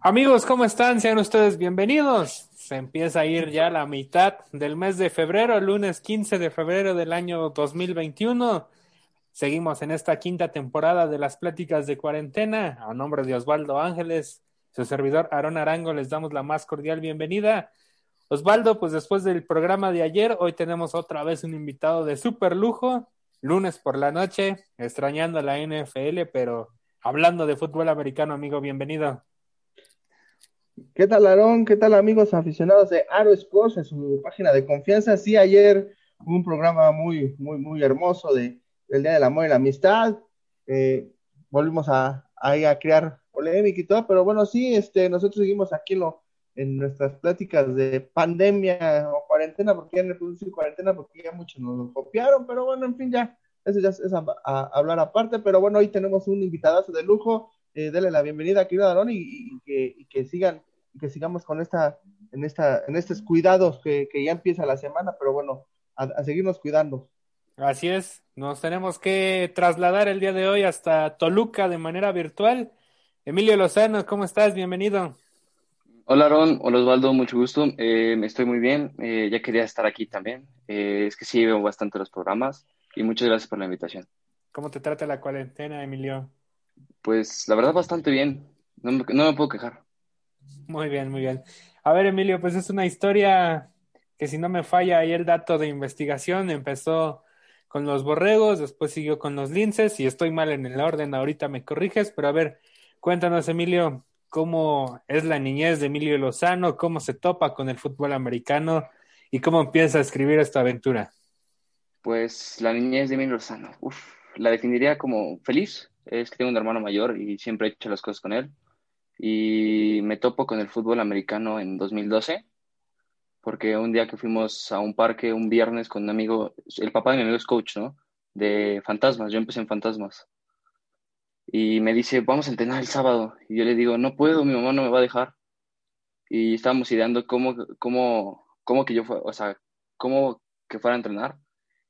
Amigos, ¿cómo están? Sean ustedes bienvenidos. Se empieza a ir ya la mitad del mes de febrero, lunes 15 de febrero del año 2021. Seguimos en esta quinta temporada de las pláticas de cuarentena. A nombre de Osvaldo Ángeles, su servidor Aarón Arango, les damos la más cordial bienvenida. Osvaldo, pues después del programa de ayer, hoy tenemos otra vez un invitado de super lujo, lunes por la noche, extrañando la NFL, pero hablando de fútbol americano, amigo, bienvenido. ¿Qué tal, Aarón? ¿Qué tal, amigos aficionados de Aro Sports en su página de confianza? Sí, ayer un programa muy, muy, muy hermoso de, del Día del Amor y la Amistad. Eh, volvimos a, a, crear polémica y todo, pero bueno, sí, este, nosotros seguimos aquí lo, en nuestras pláticas de pandemia o cuarentena, porque ya no puedo decir cuarentena porque ya muchos nos lo copiaron, pero bueno, en fin, ya, eso ya es, a, hablar aparte, pero bueno, hoy tenemos un invitadazo de lujo, eh, dele la bienvenida, querido Aarón, y, y, que, y, que, sigan, que sigamos con esta, en esta, en estos cuidados que, que ya empieza la semana, pero bueno, a, a, seguirnos cuidando. Así es, nos tenemos que trasladar el día de hoy hasta Toluca de manera virtual. Emilio Lozano, ¿cómo estás? Bienvenido. Hola Aaron, hola Osvaldo, mucho gusto. Eh, estoy muy bien, eh, ya quería estar aquí también. Eh, es que sí veo bastante los programas y muchas gracias por la invitación. ¿Cómo te trata la cuarentena, Emilio? Pues la verdad bastante bien, no me, no me puedo quejar. Muy bien, muy bien. A ver, Emilio, pues es una historia que si no me falla ahí el dato de investigación, empezó con los borregos, después siguió con los linces y estoy mal en el orden, ahorita me corriges, pero a ver, cuéntanos, Emilio, cómo es la niñez de Emilio Lozano, cómo se topa con el fútbol americano y cómo empieza a escribir esta aventura. Pues la niñez de Emilio Lozano, uf, la definiría como feliz. Es que tengo un hermano mayor y siempre he hecho las cosas con él. Y me topo con el fútbol americano en 2012, porque un día que fuimos a un parque un viernes con un amigo, el papá de mi amigo es coach, ¿no? De fantasmas, yo empecé en fantasmas y me dice, vamos a entrenar el sábado. Y yo le digo, no puedo, mi mamá no me va a dejar. Y estábamos ideando cómo, cómo, cómo que yo o sea, cómo que fuera a entrenar.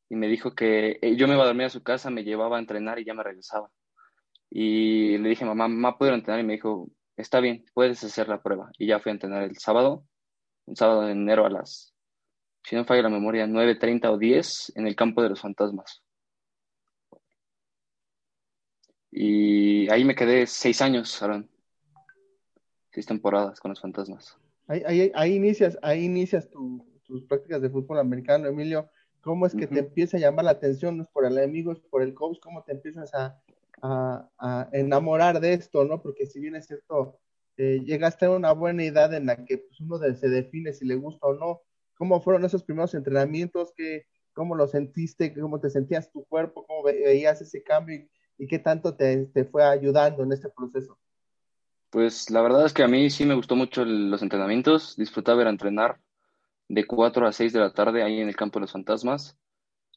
Y me dijo que eh, yo me iba a dormir a su casa, me llevaba a entrenar y ya me regresaba. Y le dije, mamá, mamá, ¿puedo entrenar? Y me dijo, está bien, puedes hacer la prueba. Y ya fui a entrenar el sábado, un sábado de enero a las, si no falla la memoria, 9.30 o 10 en el campo de los fantasmas. Y ahí me quedé seis años, Aaron. Seis temporadas con los fantasmas. Ahí, ahí, ahí inicias, ahí inicias tu, tus prácticas de fútbol americano, Emilio. ¿Cómo es que uh -huh. te empieza a llamar la atención? ¿No es por el amigo, es por el coach? ¿Cómo te empiezas a, a, enamorar de esto, no? Porque si bien es cierto, eh, llegaste a una buena edad en la que pues, uno se define si le gusta o no. ¿Cómo fueron esos primeros entrenamientos? ¿Qué, ¿Cómo lo sentiste? ¿Cómo te sentías tu cuerpo? ¿Cómo veías ese cambio? y qué tanto te, te, fue ayudando en este proceso? Pues la verdad es que a mí sí me gustó mucho los entrenamientos, disfrutaba a entrenar de 4 a 6 de la tarde ahí en el campo de los fantasmas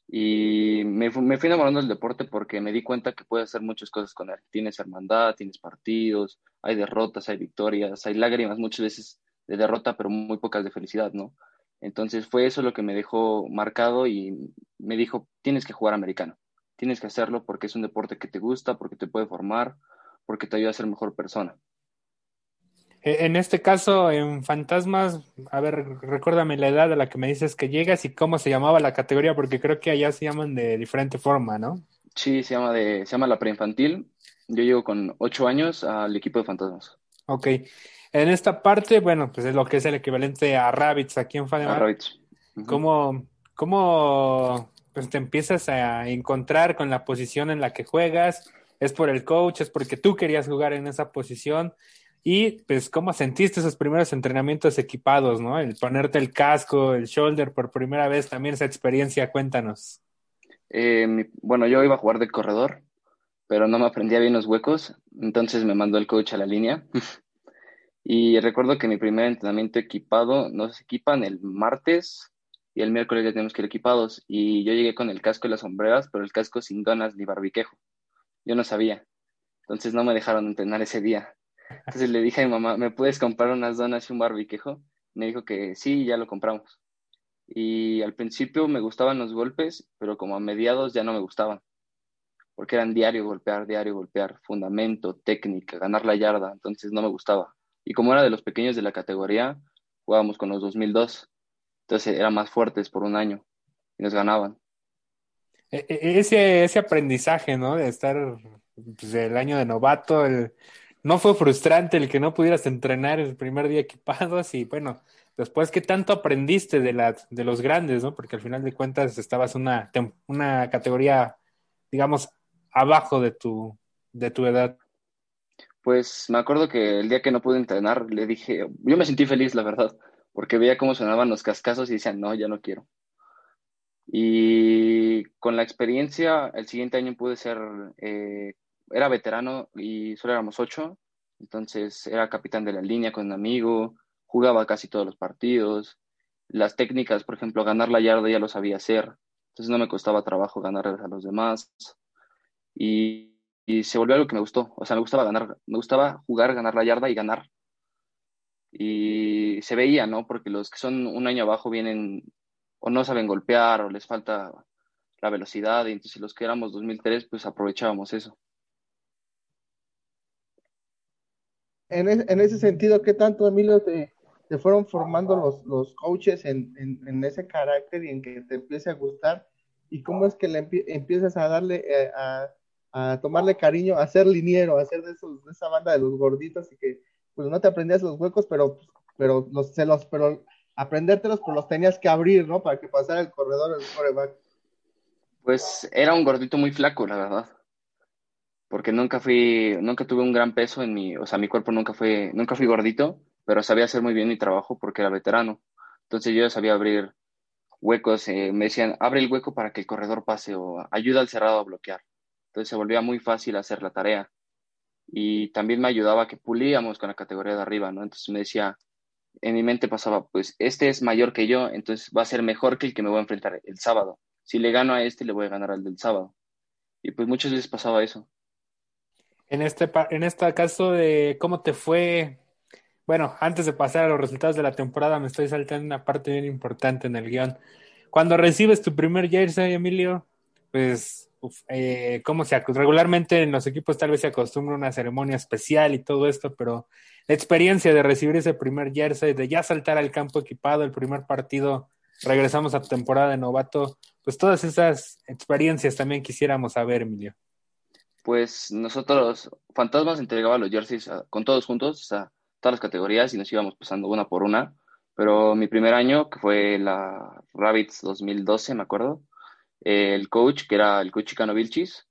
y me, me fui enamorando del deporte porque me di cuenta que puedes hacer muchas cosas con él. Tienes hermandad, tienes partidos, hay derrotas, hay victorias, hay lágrimas muchas veces de derrota, pero muy pocas de felicidad, ¿no? Entonces fue eso lo que me dejó marcado y me dijo, tienes que jugar americano tienes que hacerlo porque es un deporte que te gusta, porque te puede formar, porque te ayuda a ser mejor persona. En este caso, en Fantasmas, a ver, recuérdame la edad a la que me dices que llegas y cómo se llamaba la categoría, porque creo que allá se llaman de diferente forma, ¿no? Sí, se llama, de, se llama la preinfantil. Yo llego con ocho años al equipo de Fantasmas. Ok. En esta parte, bueno, pues es lo que es el equivalente a Rabbits aquí en Fantasmas. A Rabbits. Uh -huh. ¿Cómo, ¿Cómo pues te empiezas a encontrar con la posición en la que juegas, es por el coach, es porque tú querías jugar en esa posición y pues cómo sentiste esos primeros entrenamientos equipados, ¿no? El ponerte el casco, el shoulder por primera vez, también esa experiencia, cuéntanos. Eh, mi, bueno, yo iba a jugar de corredor, pero no me aprendía bien los huecos, entonces me mandó el coach a la línea. y recuerdo que mi primer entrenamiento equipado nos equipan el martes y el miércoles ya tenemos que ir equipados. Y yo llegué con el casco y las sombreras, pero el casco sin donas ni barbiquejo. Yo no sabía. Entonces no me dejaron entrenar ese día. Entonces le dije a mi mamá, ¿me puedes comprar unas donas y un barbiquejo? Me dijo que sí, ya lo compramos. Y al principio me gustaban los golpes, pero como a mediados ya no me gustaban. Porque eran diario golpear, diario golpear, fundamento, técnica, ganar la yarda. Entonces no me gustaba. Y como era de los pequeños de la categoría, jugábamos con los 2002. Entonces eran más fuertes por un año y nos ganaban. E, e, ese, ese aprendizaje, ¿no? De estar pues, el año de novato, el, no fue frustrante el que no pudieras entrenar el primer día equipados y bueno, después qué tanto aprendiste de, la, de los grandes, ¿no? Porque al final de cuentas estabas una, una categoría, digamos, abajo de tu, de tu edad. Pues me acuerdo que el día que no pude entrenar, le dije, yo me sentí feliz, la verdad, porque veía cómo sonaban los cascazos y decían, no, ya no quiero. Y con la experiencia, el siguiente año pude ser, eh, era veterano y solo éramos ocho, entonces era capitán de la línea con un amigo, jugaba casi todos los partidos. Las técnicas, por ejemplo, ganar la yarda ya lo sabía hacer, entonces no me costaba trabajo ganar a los demás. Y y se volvió algo que me gustó. O sea, me gustaba ganar, me gustaba jugar, ganar la yarda y ganar. Y se veía, ¿no? Porque los que son un año abajo vienen o no saben golpear o les falta la velocidad. Entonces los que éramos 2003, pues aprovechábamos eso. En, en ese sentido, ¿qué tanto, Emilio, te, fueron formando los, los coaches en, en, ese carácter y en que te empiece a gustar? ¿Y cómo es que le empiezas a darle eh, a a tomarle cariño, a ser liniero, a ser de, esos, de esa banda de los gorditos y que pues no te aprendías los huecos, pero, pero los, se los, pero aprendértelos, pues los tenías que abrir, ¿no? Para que pasara el corredor el coreback. Pues era un gordito muy flaco, la verdad. Porque nunca fui, nunca tuve un gran peso en mi, o sea, mi cuerpo nunca fue, nunca fui gordito, pero sabía hacer muy bien mi trabajo porque era veterano. Entonces yo sabía abrir huecos, eh, me decían, abre el hueco para que el corredor pase o ayuda al cerrado a bloquear. Entonces se volvía muy fácil hacer la tarea. Y también me ayudaba que pulíamos con la categoría de arriba, ¿no? Entonces me decía, en mi mente pasaba, pues este es mayor que yo, entonces va a ser mejor que el que me voy a enfrentar el sábado. Si le gano a este, le voy a ganar al del sábado. Y pues muchas veces pasaba eso. En este, en este caso de cómo te fue, bueno, antes de pasar a los resultados de la temporada, me estoy saltando una parte bien importante en el guion. Cuando recibes tu primer jersey, Emilio, pues eh, cómo se regularmente en los equipos tal vez se acostumbra una ceremonia especial y todo esto, pero la experiencia de recibir ese primer jersey, de ya saltar al campo equipado, el primer partido, regresamos a temporada de novato, pues todas esas experiencias también quisiéramos saber, Emilio. Pues nosotros, Fantasmas entregaba los jerseys con todos juntos, a todas las categorías y nos íbamos pasando una por una, pero mi primer año, que fue la Rabbits 2012, me acuerdo, el coach, que era el coach Chicano Vilchis,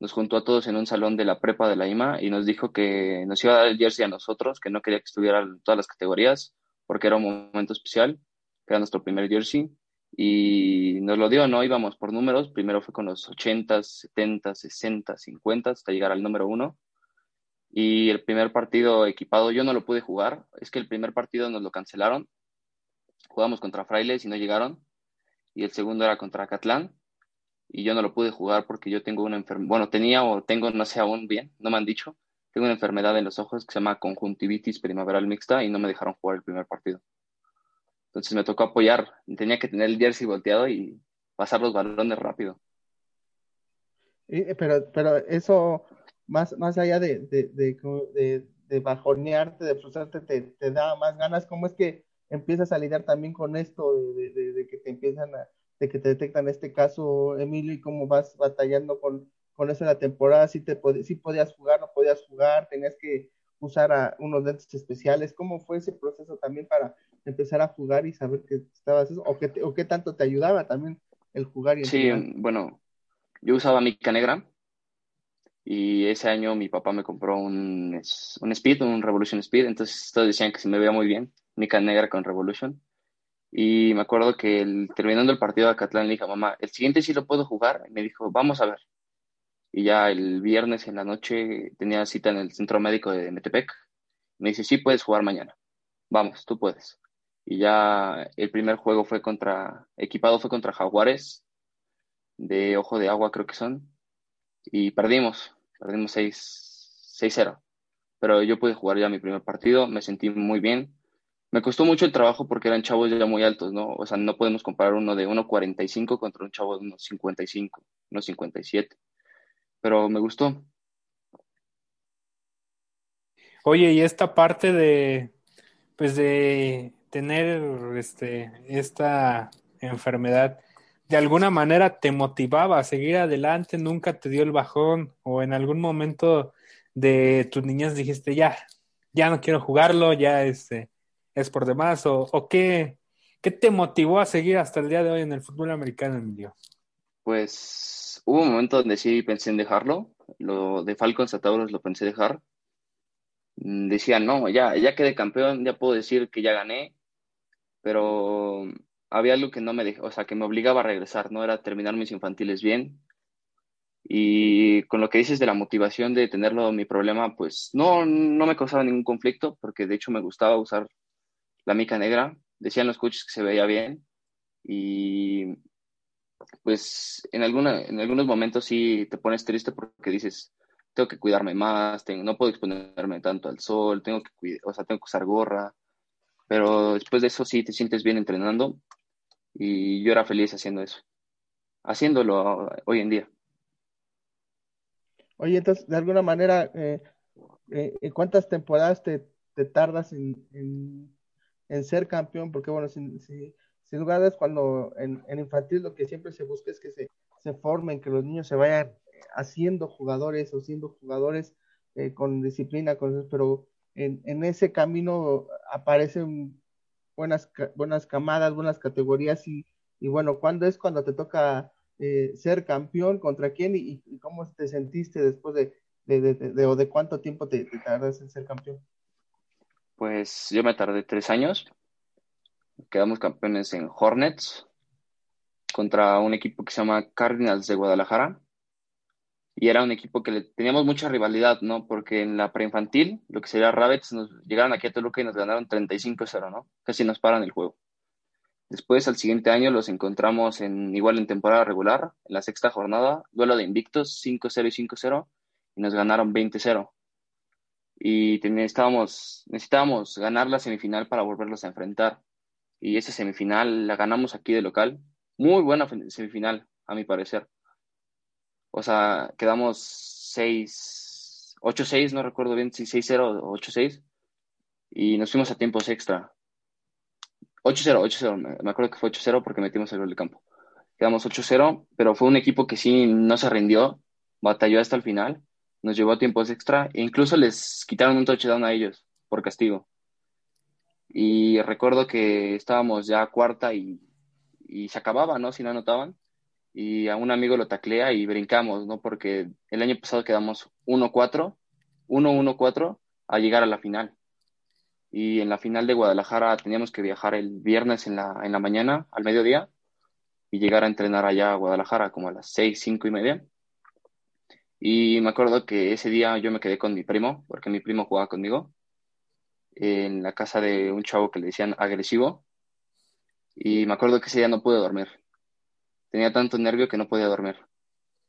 nos juntó a todos en un salón de la prepa de la IMA y nos dijo que nos iba a dar el jersey a nosotros, que no quería que estuviera en todas las categorías, porque era un momento especial, que era nuestro primer jersey, y nos lo dio, no íbamos por números, primero fue con los 80, 70, 60, 50, hasta llegar al número uno, y el primer partido equipado yo no lo pude jugar, es que el primer partido nos lo cancelaron, jugamos contra Frailes y no llegaron, y el segundo era contra Catlán, y yo no lo pude jugar porque yo tengo una enfermedad, bueno, tenía o tengo, no sé aún bien, no me han dicho, tengo una enfermedad en los ojos que se llama conjuntivitis primaveral mixta y no me dejaron jugar el primer partido. Entonces me tocó apoyar, tenía que tener el jersey volteado y pasar los balones rápido. pero, pero eso, más, más allá de, de, de, bajonearte, de frustrarte, te, te, da más ganas. ¿Cómo es que empiezas a lidiar también con esto de, que te empiezan a, de que te detectan este caso, Emilio, y cómo vas batallando con, con eso en la temporada, si, te podías jugar, no podías jugar, tenías que usar unos lentes especiales, ¿cómo fue ese proceso también para empezar a jugar y saber que estabas eso, o, que o qué tanto te ayudaba también el jugar? Y sí, bueno, yo usaba mica negra, y ese año mi papá me compró un, un Speed, un Revolution Speed, entonces todos decían que se me veía muy bien, mica negra con Revolution. Y me acuerdo que el, terminando el partido de Acatlán le dije a mamá, el siguiente sí lo puedo jugar. Y me dijo, vamos a ver. Y ya el viernes en la noche tenía cita en el centro médico de Metepec. Me dice, sí, puedes jugar mañana. Vamos, tú puedes. Y ya el primer juego fue contra, equipado fue contra Jaguares, de Ojo de Agua creo que son. Y perdimos, perdimos 6-0. Pero yo pude jugar ya mi primer partido, me sentí muy bien me costó mucho el trabajo porque eran chavos ya muy altos, ¿no? O sea, no podemos comparar uno de 1.45 contra un chavo de 1.55, 1.57. Pero me gustó. Oye, y esta parte de, pues de tener este, esta enfermedad, de alguna manera te motivaba a seguir adelante, nunca te dio el bajón o en algún momento de tus niñas dijiste ya, ya no quiero jugarlo, ya este, es por demás o, o qué, qué te motivó a seguir hasta el día de hoy en el fútbol americano, Emilio? Pues hubo un momento donde sí pensé en dejarlo, lo de Falcons a Tauros lo pensé dejar. Mm, decía, no, ya, ya quedé campeón, ya puedo decir que ya gané, pero había algo que no me dejó, o sea, que me obligaba a regresar, no era terminar mis infantiles bien. Y con lo que dices de la motivación de tenerlo, mi problema, pues no, no me causaba ningún conflicto, porque de hecho me gustaba usar la mica negra. Decían los coaches que se veía bien. Y pues en, alguna, en algunos momentos sí te pones triste porque dices, tengo que cuidarme más, tengo, no puedo exponerme tanto al sol, tengo que, o sea, tengo que usar gorra. Pero después de eso sí te sientes bien entrenando y yo era feliz haciendo eso, haciéndolo hoy en día. Oye, entonces, de alguna manera, eh, eh, ¿cuántas temporadas te, tardas en, ser campeón? Porque, bueno, sin, sin, lugar a cuando en, infantil lo que siempre se busca es que se, se formen, que los niños se vayan haciendo jugadores o siendo jugadores eh, con disciplina, con, pero en, en ese camino aparecen buenas, buenas camadas, buenas categorías y, y bueno, ¿cuándo es cuando te toca eh, ser campeón? ¿Contra quién? Y, cómo te sentiste después de, de, de, o de cuánto tiempo te, tardas en ser campeón? Pues yo me tardé tres años. Quedamos campeones en Hornets contra un equipo que se llama Cardinals de Guadalajara y era un equipo que le teníamos mucha rivalidad, ¿no? Porque en la preinfantil, lo que sería Rabbits, nos llegaron aquí a Toluca y nos ganaron 35-0, ¿no? Casi nos paran el juego. Después, al siguiente año, los encontramos en igual en temporada regular, en la sexta jornada, duelo de invictos, 5-0 y 5-0, y nos ganaron 20-0. Y necesitábamos, necesitábamos ganar la semifinal para volverlos a enfrentar. Y esa semifinal la ganamos aquí de local. Muy buena semifinal, a mi parecer o sea, quedamos 6, 8-6, no recuerdo bien si 6-0 o 8-6. Y nos fuimos a tiempos extra. 8-0, 8-0. Me acuerdo que fue 8-0 porque metimos el gol de campo. Quedamos 8-0, pero fue un equipo que sí no se rindió, batalló hasta el final, nos llevó a tiempos extra e incluso les quitaron un touchdown a ellos por castigo. Y recuerdo que estábamos ya cuarta y, y se acababa, ¿no? Si no anotaban y a un amigo lo taclea y brincamos, ¿no? Porque el año pasado quedamos 1-4, 1-1-4 a llegar a la final. Y en la final de Guadalajara teníamos que viajar el viernes en la, en la mañana, al mediodía, y llegar a entrenar allá a Guadalajara como a las 6, 5 y media. Y me acuerdo que ese día yo me quedé con mi primo, porque mi primo jugaba conmigo, en la casa de un chavo que le decían agresivo. Y me acuerdo que ese día no pude dormir tenía tanto nervio que no podía dormir.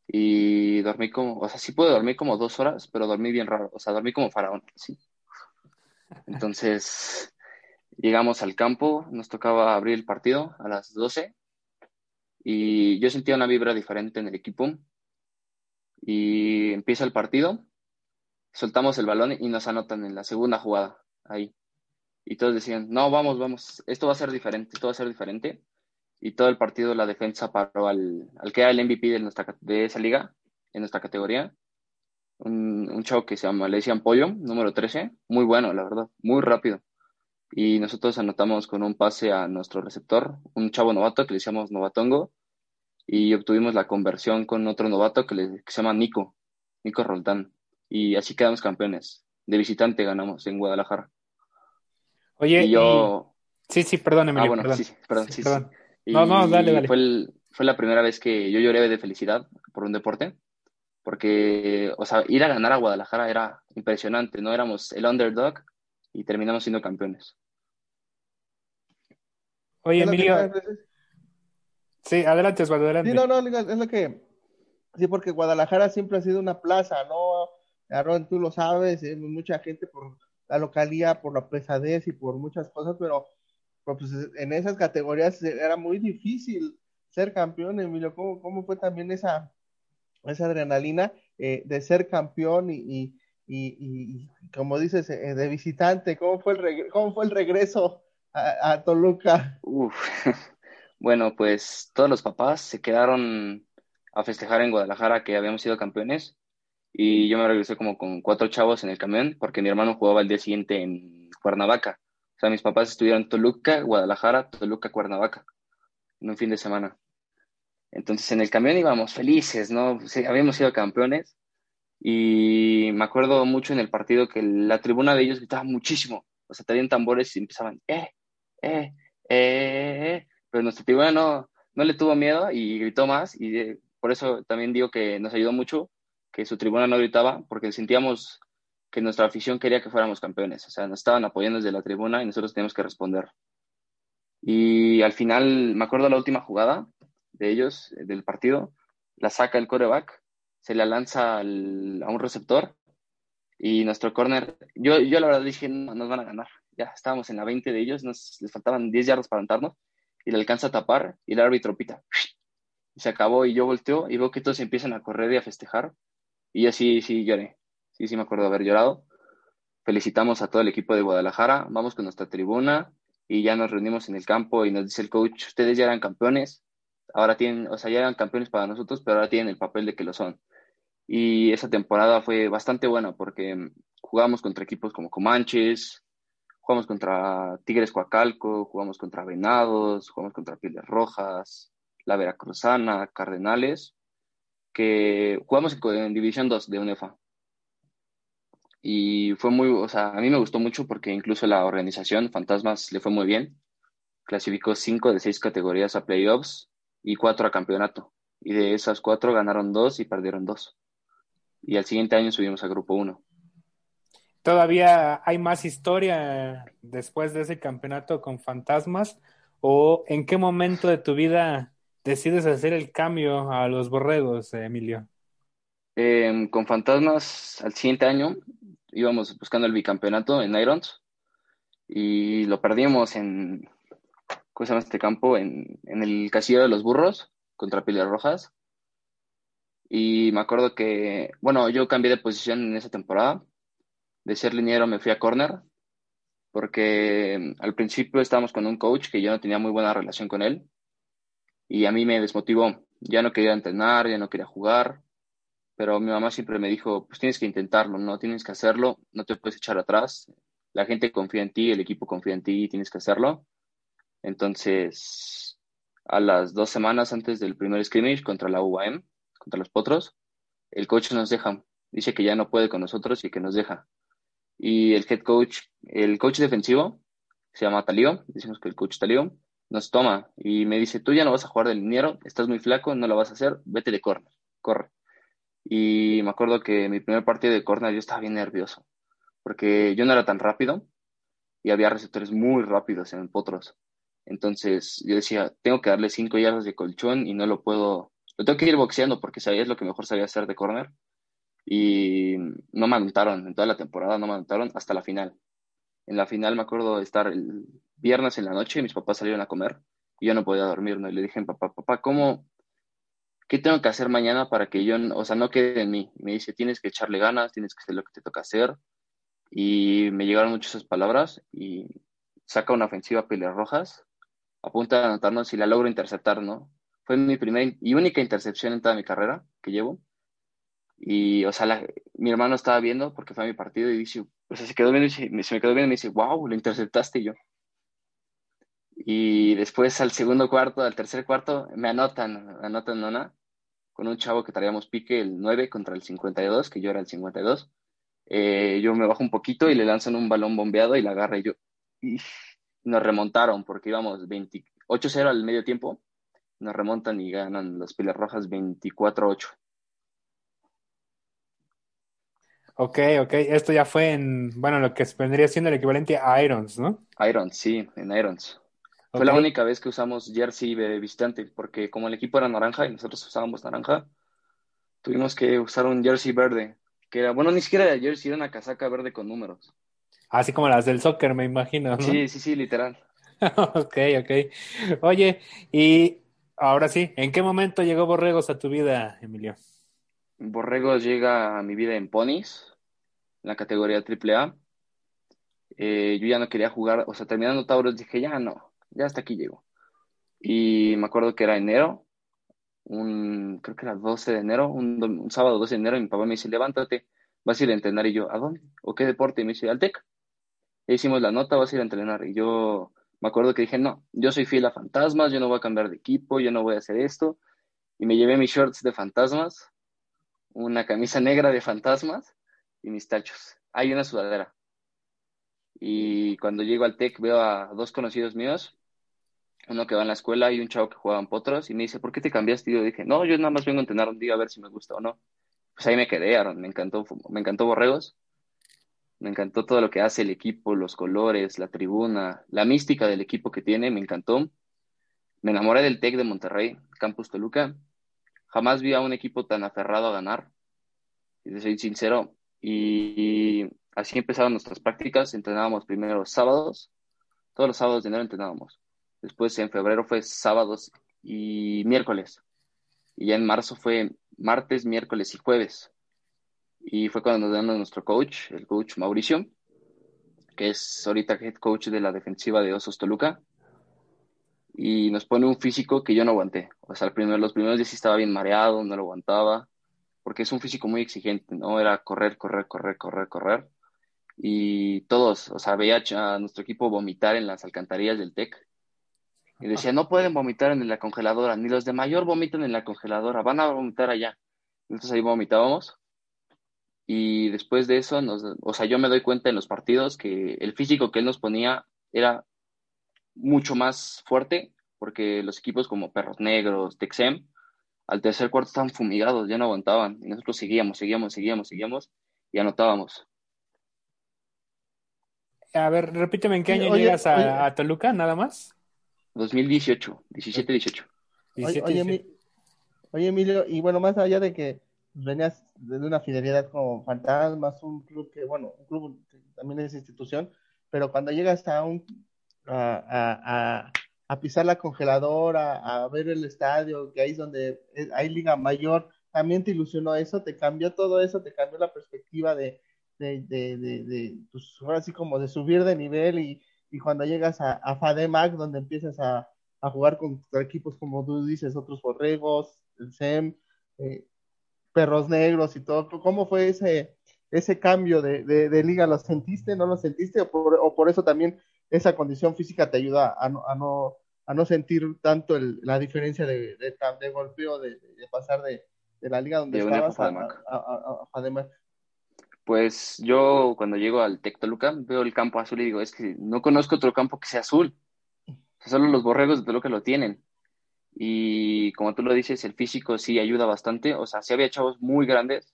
Y dormí como, o sea, sí pude dormir como dos horas, pero dormí bien raro, o sea, dormí como faraón, sí. Entonces, llegamos al campo, nos tocaba abrir el partido a las 12 y yo sentía una vibra diferente en el equipo. Y empieza el partido, soltamos el balón y nos anotan en la segunda jugada, ahí. Y todos decían, no, vamos, vamos, esto va a ser diferente, esto va a ser diferente y todo el partido la defensa paró al, al que era el MVP de, nuestra, de esa liga, en nuestra categoría. Un, un chavo que se llama, le decían Pollo, número 13, muy bueno, la verdad, muy rápido. Y nosotros anotamos con un pase a nuestro receptor, un chavo novato que le decíamos Novatongo, y obtuvimos la conversión con otro novato que, le, que se llama Nico, Nico Roldán. Y así quedamos campeones. De visitante ganamos en Guadalajara. Oye, y yo... Sí, sí, perdón, Emilio, ah, bueno, sí, perdón, sí, perdón no, no, dale, dale. Fue, fue la primera vez que yo lloré de felicidad por un deporte, porque, o sea, ir a ganar a Guadalajara era impresionante, ¿no? Éramos el underdog y terminamos siendo campeones. Oye, Emilio. Sí, adelante, Osvaldo, adelante. Sí, no, no, es lo que. Sí, porque Guadalajara siempre ha sido una plaza, ¿no? Aaron, tú lo sabes, eh, mucha gente por la localía, por la pesadez y por muchas cosas, pero pues en esas categorías era muy difícil ser campeón, Emilio. ¿Cómo, cómo fue también esa, esa adrenalina eh, de ser campeón y, y, como dices, eh, de visitante, ¿cómo fue el, cómo fue el regreso a, Toluca? Bueno, pues todos los papás se quedaron a festejar en Guadalajara que habíamos sido campeones y yo me regresé como con cuatro chavos en el camión porque mi hermano jugaba el día siguiente en Cuernavaca. O sea, mis papás estuvieron en Toluca, Guadalajara, Toluca, Cuernavaca, en un fin de semana. Entonces en el camión íbamos felices, ¿no? habíamos sido campeones y me acuerdo mucho en el partido que la tribuna de ellos gritaba muchísimo. O sea, traían tambores y empezaban, eh, eh, eh, eh. Pero nuestra tribuna no, no le tuvo miedo y gritó más y eh, por eso también digo que nos ayudó mucho que su tribuna no gritaba porque sentíamos que nuestra afición quería que fuéramos campeones. O sea, nos estaban apoyando desde la tribuna y nosotros teníamos que responder. Y al final, me acuerdo la última jugada de ellos, del partido, la saca el coreback, se la lanza a un receptor y nuestro corner, yo, yo la verdad dije, no, nos van a ganar. Ya estábamos en la 20 de ellos, nos les faltaban 10 yardas para entrarnos y le alcanza a tapar y el árbitro pita. Se acabó y yo volteo y veo que todos empiezan a correr y a festejar y así sí, sí lloré. Sí, sí me acuerdo haber llorado. Felicitamos a todo el equipo de Guadalajara, vamos con nuestra tribuna y ya nos reunimos en el campo y nos dice el coach, ustedes ya eran campeones, ahora tienen, o sea, ya eran campeones para nosotros, pero ahora tienen el papel de que lo son. Y esa temporada fue bastante buena porque jugamos contra equipos como Comanches, jugamos contra Tigres Coacalco, jugamos contra Venados, jugamos contra Pieles Rojas, la Veracruzana, Cardenales, jugamos en, División 2 de UNEFA. Y fue muy, o sea, a mí me gustó mucho porque incluso la organización Fantasmas le fue muy bien. Clasificó cinco de seis categorías a playoffs y cuatro a campeonato. Y de esas cuatro ganaron dos y perdieron dos. Y al siguiente año subimos a grupo uno. ¿Todavía hay más historia después de ese campeonato con fantasmas? ¿O en qué momento de tu vida decides hacer el cambio a los borregos, Emilio? Em, con fantasmas, al siguiente año íbamos buscando el bicampeonato en Irons y lo perdimos en, ¿cómo se llama este campo? En, el Castillo de los Burros contra Pieles Rojas. Y me acuerdo que, bueno, yo cambié de posición en esa temporada. De ser liniero me fui a corner, porque mm, al principio estábamos con un coach que yo no tenía muy buena relación con él. Y a mí me desmotivó. Ya no quería entrenar, ya no quería jugar. Pero mi mamá siempre me dijo, pues tienes que intentarlo, no tienes que hacerlo, no te puedes echar atrás. La gente confía en ti, el equipo confía en ti, tienes que hacerlo. Entonces, a las dos semanas antes del primer scrimmage contra la UAM, contra los Potros, el coach nos deja, dice que ya no puede con nosotros y que nos deja. Y el head coach, el coach defensivo, se llama Talío, decimos que el coach Talío, nos toma y me dice, tú ya no vas a jugar de liniero, estás muy flaco, no lo vas a hacer, vete de corner, corre. Y me acuerdo que mi primer partido de corner yo estaba bien nervioso, porque yo no era tan rápido y había receptores muy rápidos en Potros. Entonces yo decía, tengo que darle cinco yardas de colchón y no lo puedo, lo tengo que ir boxeando porque sabía es lo que mejor sabía hacer de corner. Y no me anotaron, en toda la temporada no me anotaron hasta la final. En la final me acuerdo de estar el viernes en la noche mis papás salieron a comer y yo no podía dormir, ¿no? Y le dije, papá, papá, ¿cómo, qué tengo que hacer mañana para que yo, o sea, no quede en mí? me dice, tienes que echarle ganas, tienes que hacer lo que te toca hacer. Y me llegaron muchas esas palabras y saca una ofensiva a Pieles Rojas a punto de anotarnos si la logro interceptar, ¿no? Fue mi primera y única intercepción en toda mi carrera que llevo. Y, o sea, mi hermano estaba viendo porque fue a mi partido y dice, o sea, se quedó viendo y se, me quedó viendo y me dice, wow, lo interceptaste yo. Y después al segundo cuarto, al tercer cuarto, me anotan, me anotan una con un chavo que traíamos pique el 9 contra el 52, que yo era el 52. Eh, yo me bajo un poquito y le lanzan un balón bombeado y la agarra y yo. Y nos remontaron porque íbamos 28-0 al medio tiempo. Nos remontan y ganan las pilas rojas 24-8. Ok, ok. Esto ya fue en, bueno, lo que vendría siendo el equivalente a Irons, ¿no? Irons, sí, en Irons. Fue la única vez que usamos jersey de visitante, porque como el equipo era naranja y nosotros usábamos naranja, tuvimos que usar un jersey verde, que era, bueno, ni siquiera era jersey, era una casaca verde con números. Así como las del soccer, me imagino. ¿no? Sí, sí, sí, literal. ok, ok. Oye, y ahora sí, ¿en qué momento llegó Borregos a tu vida, Emilio? Borregos llega a mi vida en ponis. en la categoría AAA. Eh, yo ya no quería jugar, o sea, terminando Tauros dije, ya no, ya hasta aquí llego. Y me acuerdo que era enero, un, creo que era 12 de enero, un, sábado 12 de enero, y mi papá me dice, levántate, vas a ir a entrenar. Y yo, ¿a dónde? ¿O qué deporte? Y me dice, al TEC. E hicimos la nota, vas a ir a entrenar. Y yo me acuerdo que dije, no, yo soy fiel a fantasmas, yo no voy a cambiar de equipo, yo no voy a hacer esto. Y me llevé mis shorts de fantasmas, una camisa negra de fantasmas y mis tachos. Hay una sudadera. Y cuando llego al TEC veo a dos conocidos míos, uno que va en la escuela y un chavo que juega en potros, y me dice, ¿por qué te cambiaste? Y yo dije, no, yo nada más vengo a entrenar un día a ver si me gusta o no. Pues ahí me quedé, Aaron, me encantó, me encantó Borregos, me encantó todo lo que hace el equipo, los colores, la tribuna, la mística del equipo que tiene, me encantó. Me enamoré del TEC de Monterrey, Campus Toluca. Jamás vi a un equipo tan aferrado a ganar, y soy sincero, y así empezaron nuestras prácticas, entrenábamos primero sábados, todos los sábados de enero entrenábamos. Después en febrero fue sábados y miércoles. Y ya en marzo fue martes, miércoles y jueves. Y fue cuando nos dieron nuestro coach, el coach Mauricio, que es ahorita head coach de la defensiva de Osos Toluca. Y nos pone un físico que yo no aguanté. O sea, el los primeros días sí estaba bien mareado, no lo aguantaba, porque es un físico muy exigente, ¿no? Era correr, correr, correr, correr, correr. Y todos, o sea, veía a nuestro equipo vomitar en las alcantarillas del TEC y decía, no pueden vomitar en la congeladora, ni los de mayor vomitan en la congeladora, van a vomitar allá. Entonces ahí vomitábamos. Y después de eso, nos, o sea, yo me doy cuenta en los partidos que el físico que él nos ponía era mucho más fuerte, porque los equipos como Perros Negros, Texem, al tercer cuarto estaban fumigados, ya no aguantaban. Y nosotros seguíamos, seguíamos, seguíamos, seguíamos y anotábamos. A ver, repíteme, ¿en qué año llegas a Toluca, nada más? 2018, 17-18. Oye, oye, Emilio, y bueno, más allá de que venías de una fidelidad con Fantasmas, un club que, bueno, un club que también es institución, pero cuando llegas a un a, a, pisar la congeladora, a ver el estadio, que ahí es donde hay liga mayor, también te ilusionó eso, te cambió todo eso, te cambió la perspectiva de, de, de, de, de pues ahora sí como de subir de nivel y, y cuando llegas a, a FADEMAC, donde empiezas a, a, jugar con equipos como tú dices, otros borregos, el SEM, eh, perros negros y todo, ¿cómo fue ese, ese cambio de, de, liga? ¿Lo sentiste, no lo sentiste? O por, o por, eso también esa condición física te ayuda a no, a no, a no sentir tanto el, la diferencia de, de, golpeo, de, pasar de, la liga donde estabas a, a, a FADEMAC? Pues yo cuando llego al Tec Toluca veo el campo azul y digo, es que no conozco otro campo que sea azul. solo los borregos de Toluca lo tienen. Y como tú lo dices, el físico sí ayuda bastante. O sea, sí había chavos muy grandes.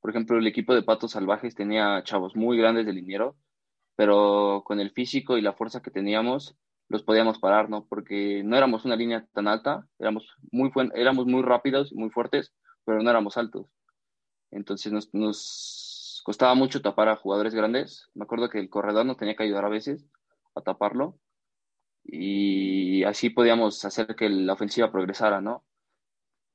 Por ejemplo, el equipo de Patos Salvajes tenía chavos muy grandes de liniero, pero con el físico y la fuerza que teníamos, los podíamos parar, ¿no? Porque no éramos una línea tan alta, éramos muy, éramos muy rápidos, muy fuertes, pero no éramos altos. Entonces nos costaba mucho tapar a jugadores grandes. Me acuerdo que el corredor nos tenía que ayudar a veces a taparlo y así podíamos hacer que la ofensiva progresara, ¿no?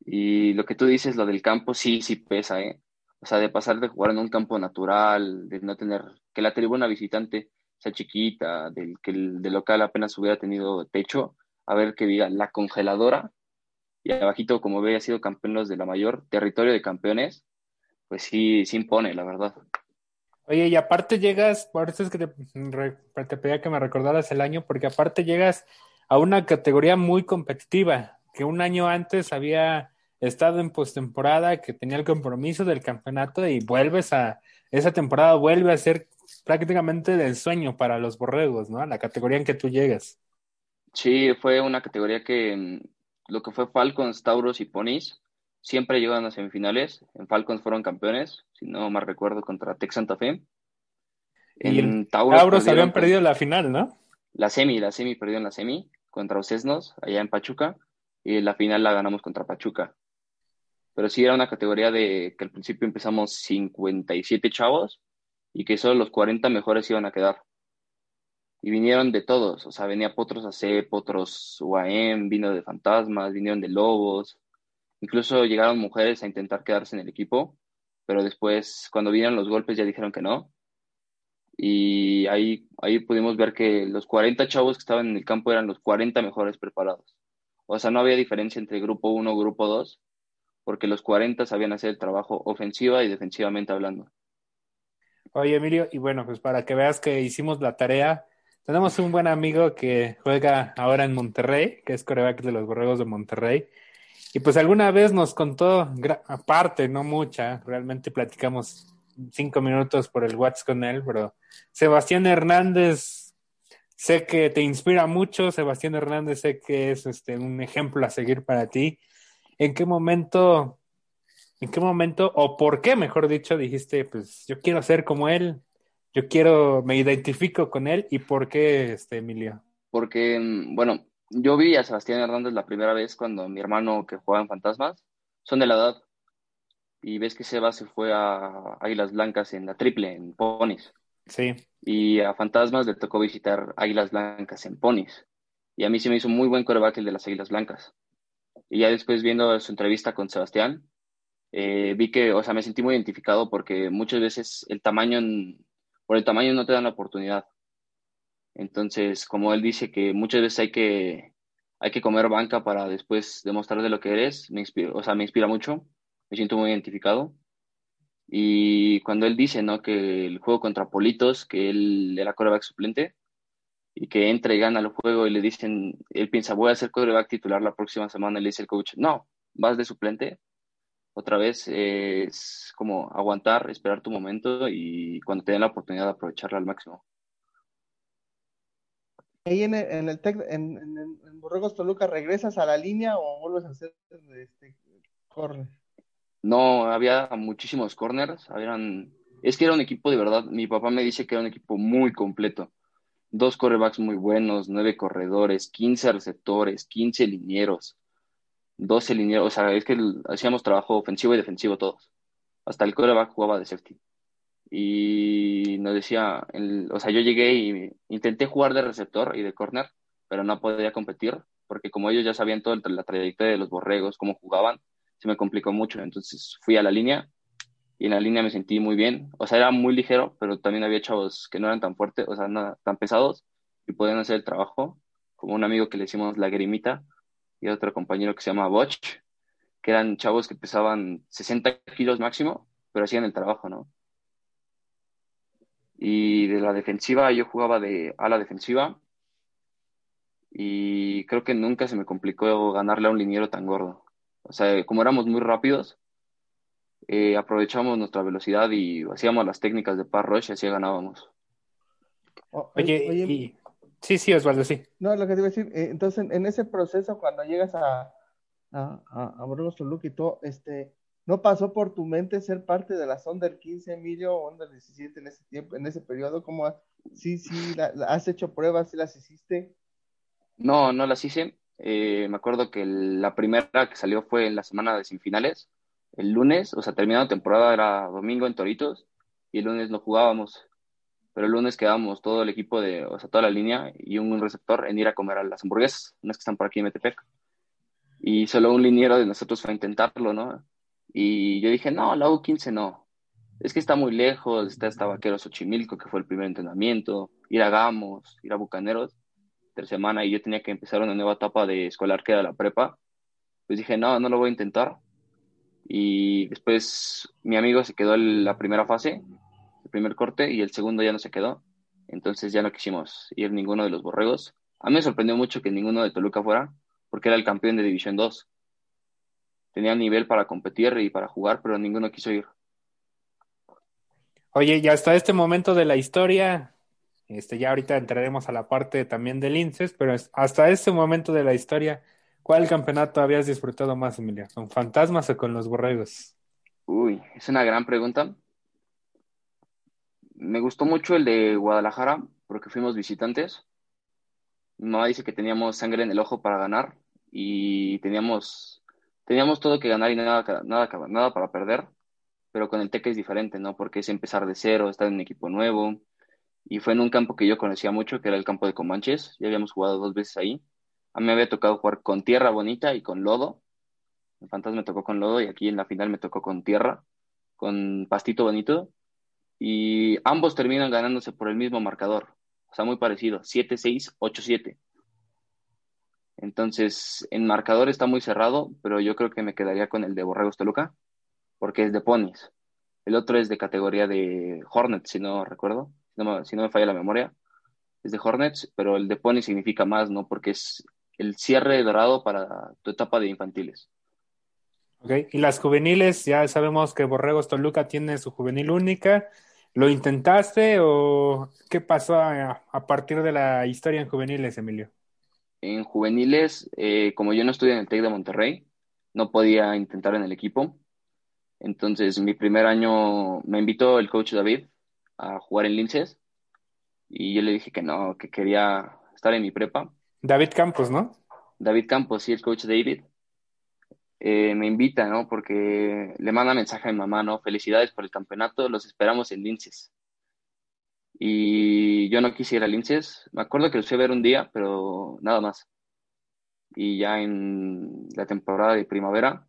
Y lo que tú dices, lo del campo, sí, sí pesa, ¿eh? O sea, de pasar de jugar en un campo natural, de no tener, que la tribuna visitante sea chiquita, del que el local apenas hubiera tenido techo, a ver que diga la congeladora, y abajito, como ve, ha sido campeón de la mayor, territorio de campeones, pues sí, sí impone, la verdad. Oye, y aparte llegas, por eso es que te, te pedía que me recordaras el año, porque aparte llegas a una categoría muy competitiva, que un año antes había estado en postemporada, que tenía el compromiso del campeonato y vuelves a, esa temporada vuelve a ser prácticamente del sueño para los borregos, ¿no? La categoría en que tú llegas. Sí, fue una categoría que mm, lo que fue Falcons, Tauros y Ponis siempre llegan a semifinales. En Falcons fueron campeones, si no mal recuerdo, contra Tech Santa Fe. En Tauros, habían perdido la final, ¿no? La semi, la semi perdió en la semi contra Ocesnos, allá en Pachuca, y la final la ganamos contra Pachuca. Pero sí era una categoría de que al principio empezamos 57 chavos y que solo los 40 mejores iban a quedar. Y vinieron de todos, o sea, venía Potros AC, Potros UAM, vino de Fantasmas, vinieron de Lobos, Incluso llegaron mujeres a intentar quedarse en el equipo, pero después cuando vinieron los golpes ya dijeron que no. Y ahí, ahí pudimos ver que los 40 chavos que estaban en el campo eran los 40 mejores preparados. O sea, no había diferencia entre grupo 1 y grupo 2, porque los 40 sabían hacer el trabajo ofensiva y defensivamente hablando. Oye, Emilio, y bueno, pues para que veas que hicimos la tarea, tenemos un buen amigo que juega ahora en Monterrey, que es coreback de los Borregos de Monterrey. Y pues alguna vez nos contó, aparte, no mucha, realmente platicamos cinco minutos por el WhatsApp con él, pero Sebastián Hernández, sé que te inspira mucho, Sebastián Hernández, sé que es este, un ejemplo a seguir para ti. ¿En qué momento, en qué momento, o por qué, mejor dicho, dijiste, pues yo quiero ser como él, yo quiero, me identifico con él, y por qué, este, Emilio? Porque, mm, bueno, yo vi a Sebastián Hernández la primera vez cuando mi hermano que jugaba en Fantasmas, son de la edad, y ves que Seba se fue a Águilas Blancas en la triple, en Ponis. Sí. Y a Fantasmas le tocó visitar Águilas Blancas en Ponis. Y a mí se me hizo muy buen coreback el de las Águilas Blancas. Y ya después viendo su entrevista con Sebastián, eh, vi que, o sea, me sentí muy identificado porque muchas veces el tamaño, por el tamaño no te dan la oportunidad. Entonces, como él dice que muchas veces hay que, hay que comer banca para después demostrar de lo que eres, me inspira, o sea, me inspira mucho me siento muy identificado. Y cuando él dice, ¿no? Que el juego contra Politos, que él era coreback suplente, y que entra y gana el juego y le dicen, él piensa, voy a ser coreback titular la próxima semana, le dice el coach, no, vas de suplente. Otra vez es como aguantar, esperar tu momento y cuando te den la oportunidad aprovecharla al máximo. Ahí en el, en el en, en, Borregos Toluca, ¿regresas a la línea o vuelves a hacer este corner? No, había muchísimos corners, habían... es que era un equipo de verdad, mi papá me dice que era un equipo muy completo. Dos corebacks muy buenos, nueve corredores, quince receptores, quince linieros, doce linieros, o sea, es que hacíamos trabajo ofensivo y defensivo todos. Hasta el coreback jugaba de safety. Y nos decía, o sea, yo llegué y intenté jugar de receptor y de corner, pero no podía competir, porque como ellos ya sabían toda la trayectoria de los borregos, cómo jugaban, se me complicó mucho. Entonces fui a la línea y en la línea me sentí muy bien. O sea, era muy ligero, pero también había chavos que no eran tan fuertes, o sea, no, tan pesados y podían hacer el trabajo, como un amigo que le hicimos la grimita y otro compañero que se llama Boch, que eran chavos que pesaban 60 kilos máximo, pero hacían el trabajo, ¿no? Y de la defensiva, yo jugaba de ala defensiva y creo que nunca se me complicó ganarle a un liniero tan gordo. O sea, como éramos muy rápidos, eh, aprovechamos nuestra velocidad y hacíamos las técnicas de par rush y así ganábamos. oye, oye sí, sí, Osvaldo, sí. No, lo que te iba a decir, eh, entonces en ese proceso cuando llegas a, a, a, a Toluca y todo, este, ¿no pasó por tu mente ser parte de la Sonder 15, Emilio, Under 17 en ese tiempo, en ese periodo? ¿Cómo, sí, sí, has hecho pruebas, sí las hiciste? No, no las hice. Eh, me acuerdo que la primera que salió fue en la semana de semifinales, el lunes, o sea, terminando temporada era domingo en Toritos y el lunes no jugábamos, pero el lunes quedamos todo el equipo de, o sea, toda la línea y un, receptor en ir a comer a las hamburguesas, unas que están por aquí en Metepec. Y solo un liniero de nosotros fue a intentarlo, ¿no? Y yo dije, no, la U15 no. Es que está muy lejos, está hasta Vaqueros Xochimilco, que fue el primer entrenamiento, ir a Gamos, ir a Bucaneros semana y yo tenía que empezar una nueva etapa de escolar que era la prepa, pues dije, no, no lo voy a intentar. Y después mi amigo se quedó en la primera fase, el primer corte, y el segundo ya no se quedó. Entonces ya no quisimos ir ninguno de los borregos. A mí me sorprendió mucho que ninguno de Toluca fuera, porque era el campeón de División 2. Tenía nivel para competir y para jugar, pero ninguno quiso ir. Oye, y hasta este momento de la historia, este, ya ahorita entraremos a la parte también del INSES, pero hasta este momento de la historia, ¿cuál campeonato habías disfrutado más, Emilia? ¿Con Fantasmas o con los Borregos? Uy, es una gran pregunta. Me gustó mucho el de Guadalajara porque fuimos visitantes. Mi mamá dice que teníamos sangre en el ojo para ganar y teníamos, teníamos todo que ganar y nada, nada, nada para perder, pero con el Teque es diferente, ¿no? Porque es empezar de cero, estar en un equipo nuevo, y fue en un campo que yo conocía mucho, que era el campo de Comanches, ya habíamos jugado dos veces ahí. A mí me había tocado jugar con tierra bonita y con lodo. En Fantasma me tocó con lodo y aquí en la final me tocó con tierra, con Pastito Bonito, y ambos terminan ganándose por el mismo marcador, o sea, muy parecido, 7-6, 8-7. Entonces, en marcador está muy cerrado, pero yo creo que me quedaría con el de Borregos Toluca, porque es de ponis. El otro es de categoría de Hornets, si no recuerdo, si no, me, falla la memoria. Es de Hornets, pero el de pony significa más, ¿no? Porque es el cierre dorado para tu etapa de infantiles. Ok, y las juveniles, ya sabemos que Borregos Toluca tiene su juvenil única. ¿Lo intentaste o qué pasó a, a partir de la historia en juveniles, Emilio? En juveniles, eh, como yo no estudié en el TEC de Monterrey, no podía intentar en el equipo. Entonces, mi primer año me invitó el coach David a jugar en Linces y yo le dije que no, que quería estar en mi prepa. David Campos, ¿no? David Campos, sí, el coach David. Eh, me invita, ¿no? Porque le manda mensaje a mi mamá, ¿no? Felicidades por el campeonato, los esperamos en Linces y yo no quise ir a. Me acuerdo que lo fui a ver un día, pero nada más. Y ya en la temporada de primavera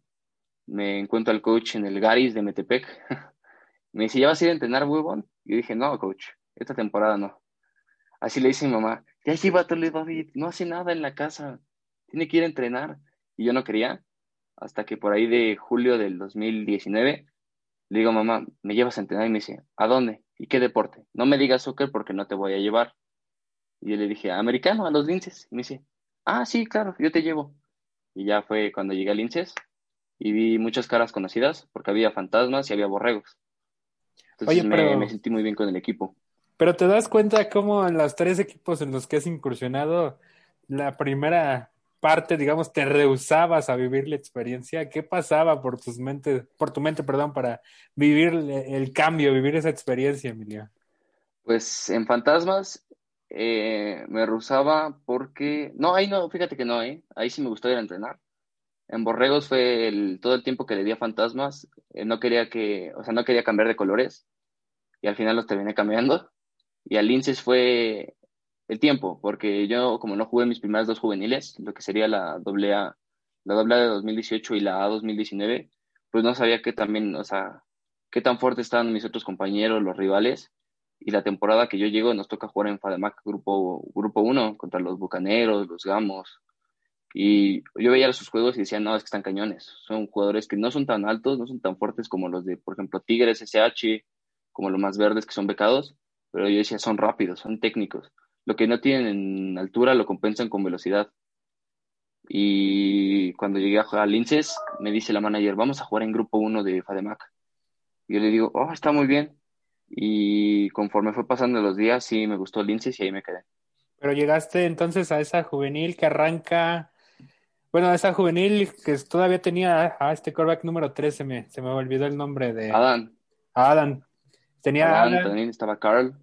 me encuentro al coach en el Garis de Metepec. me dice, ¿ya vas a ir a entrenar, huevón? Y yo dije, no, coach, esta temporada no. Así le dice mi mamá, ya llévatelo, David, no hace nada en la casa, tiene que ir a entrenar. Y yo no quería, hasta que por ahí de julio del 2019, le digo, mamá, ¿me llevas a entrenar? Y me dice, ¿a dónde? ¿Y qué deporte? No me digas soccer porque no te voy a llevar. Y yo le dije, americano, a los linces. Y me dice, ah, sí, claro, yo te llevo. Y ya fue cuando llegué a linces y vi muchas caras conocidas porque había fantasmas y había borregos. Entonces me, me, sentí muy bien con el equipo. Pero te das cuenta cómo en los tres equipos en los que has incursionado, la primera parte, digamos, te rehusabas a vivir la experiencia? ¿Qué pasaba por tus mentes, por tu mente, perdón, para vivir el cambio, vivir esa experiencia, Emilia? Pues en Fantasmas eh, me rehusaba porque, no, ahí no, fíjate que no, ¿eh? ahí sí me gustó ir a entrenar. En Borregos fue el, todo el tiempo que le di a Fantasmas, eh, no quería que, o sea, no quería cambiar de colores y al final los terminé cambiando. Y al Linces fue el tiempo, porque yo como no jugué mis primeras dos juveniles, lo que sería la doble A, la doble A de 2018 y la A 2019, pues no sabía qué también, o sea, qué tan fuertes estaban mis otros compañeros, los rivales, y la temporada que yo llego nos toca jugar en FADEMAC grupo, grupo 1 contra los Bucaneros, los Gamos, y yo veía sus juegos y decía, no, es que están cañones, son jugadores que no son tan altos, no son tan fuertes como los de, por ejemplo, Tigres, SH, como los más verdes que son becados, pero yo decía, son rápidos, son técnicos lo que no tienen en altura lo compensan con velocidad. Y cuando llegué a jugar a Linces, me dice la manager, vamos a jugar en grupo 1 de FADEMAC. Y yo le digo, oh, está muy bien. Y conforme fue pasando los días, sí me gustó Linces y ahí me quedé. Pero llegaste entonces a esa juvenil que arranca, bueno, a esa juvenil que todavía tenía a este quarterback número 3, se me, se me olvidó el nombre de... Adán. Adán. Tenía Adán, también estaba Carl.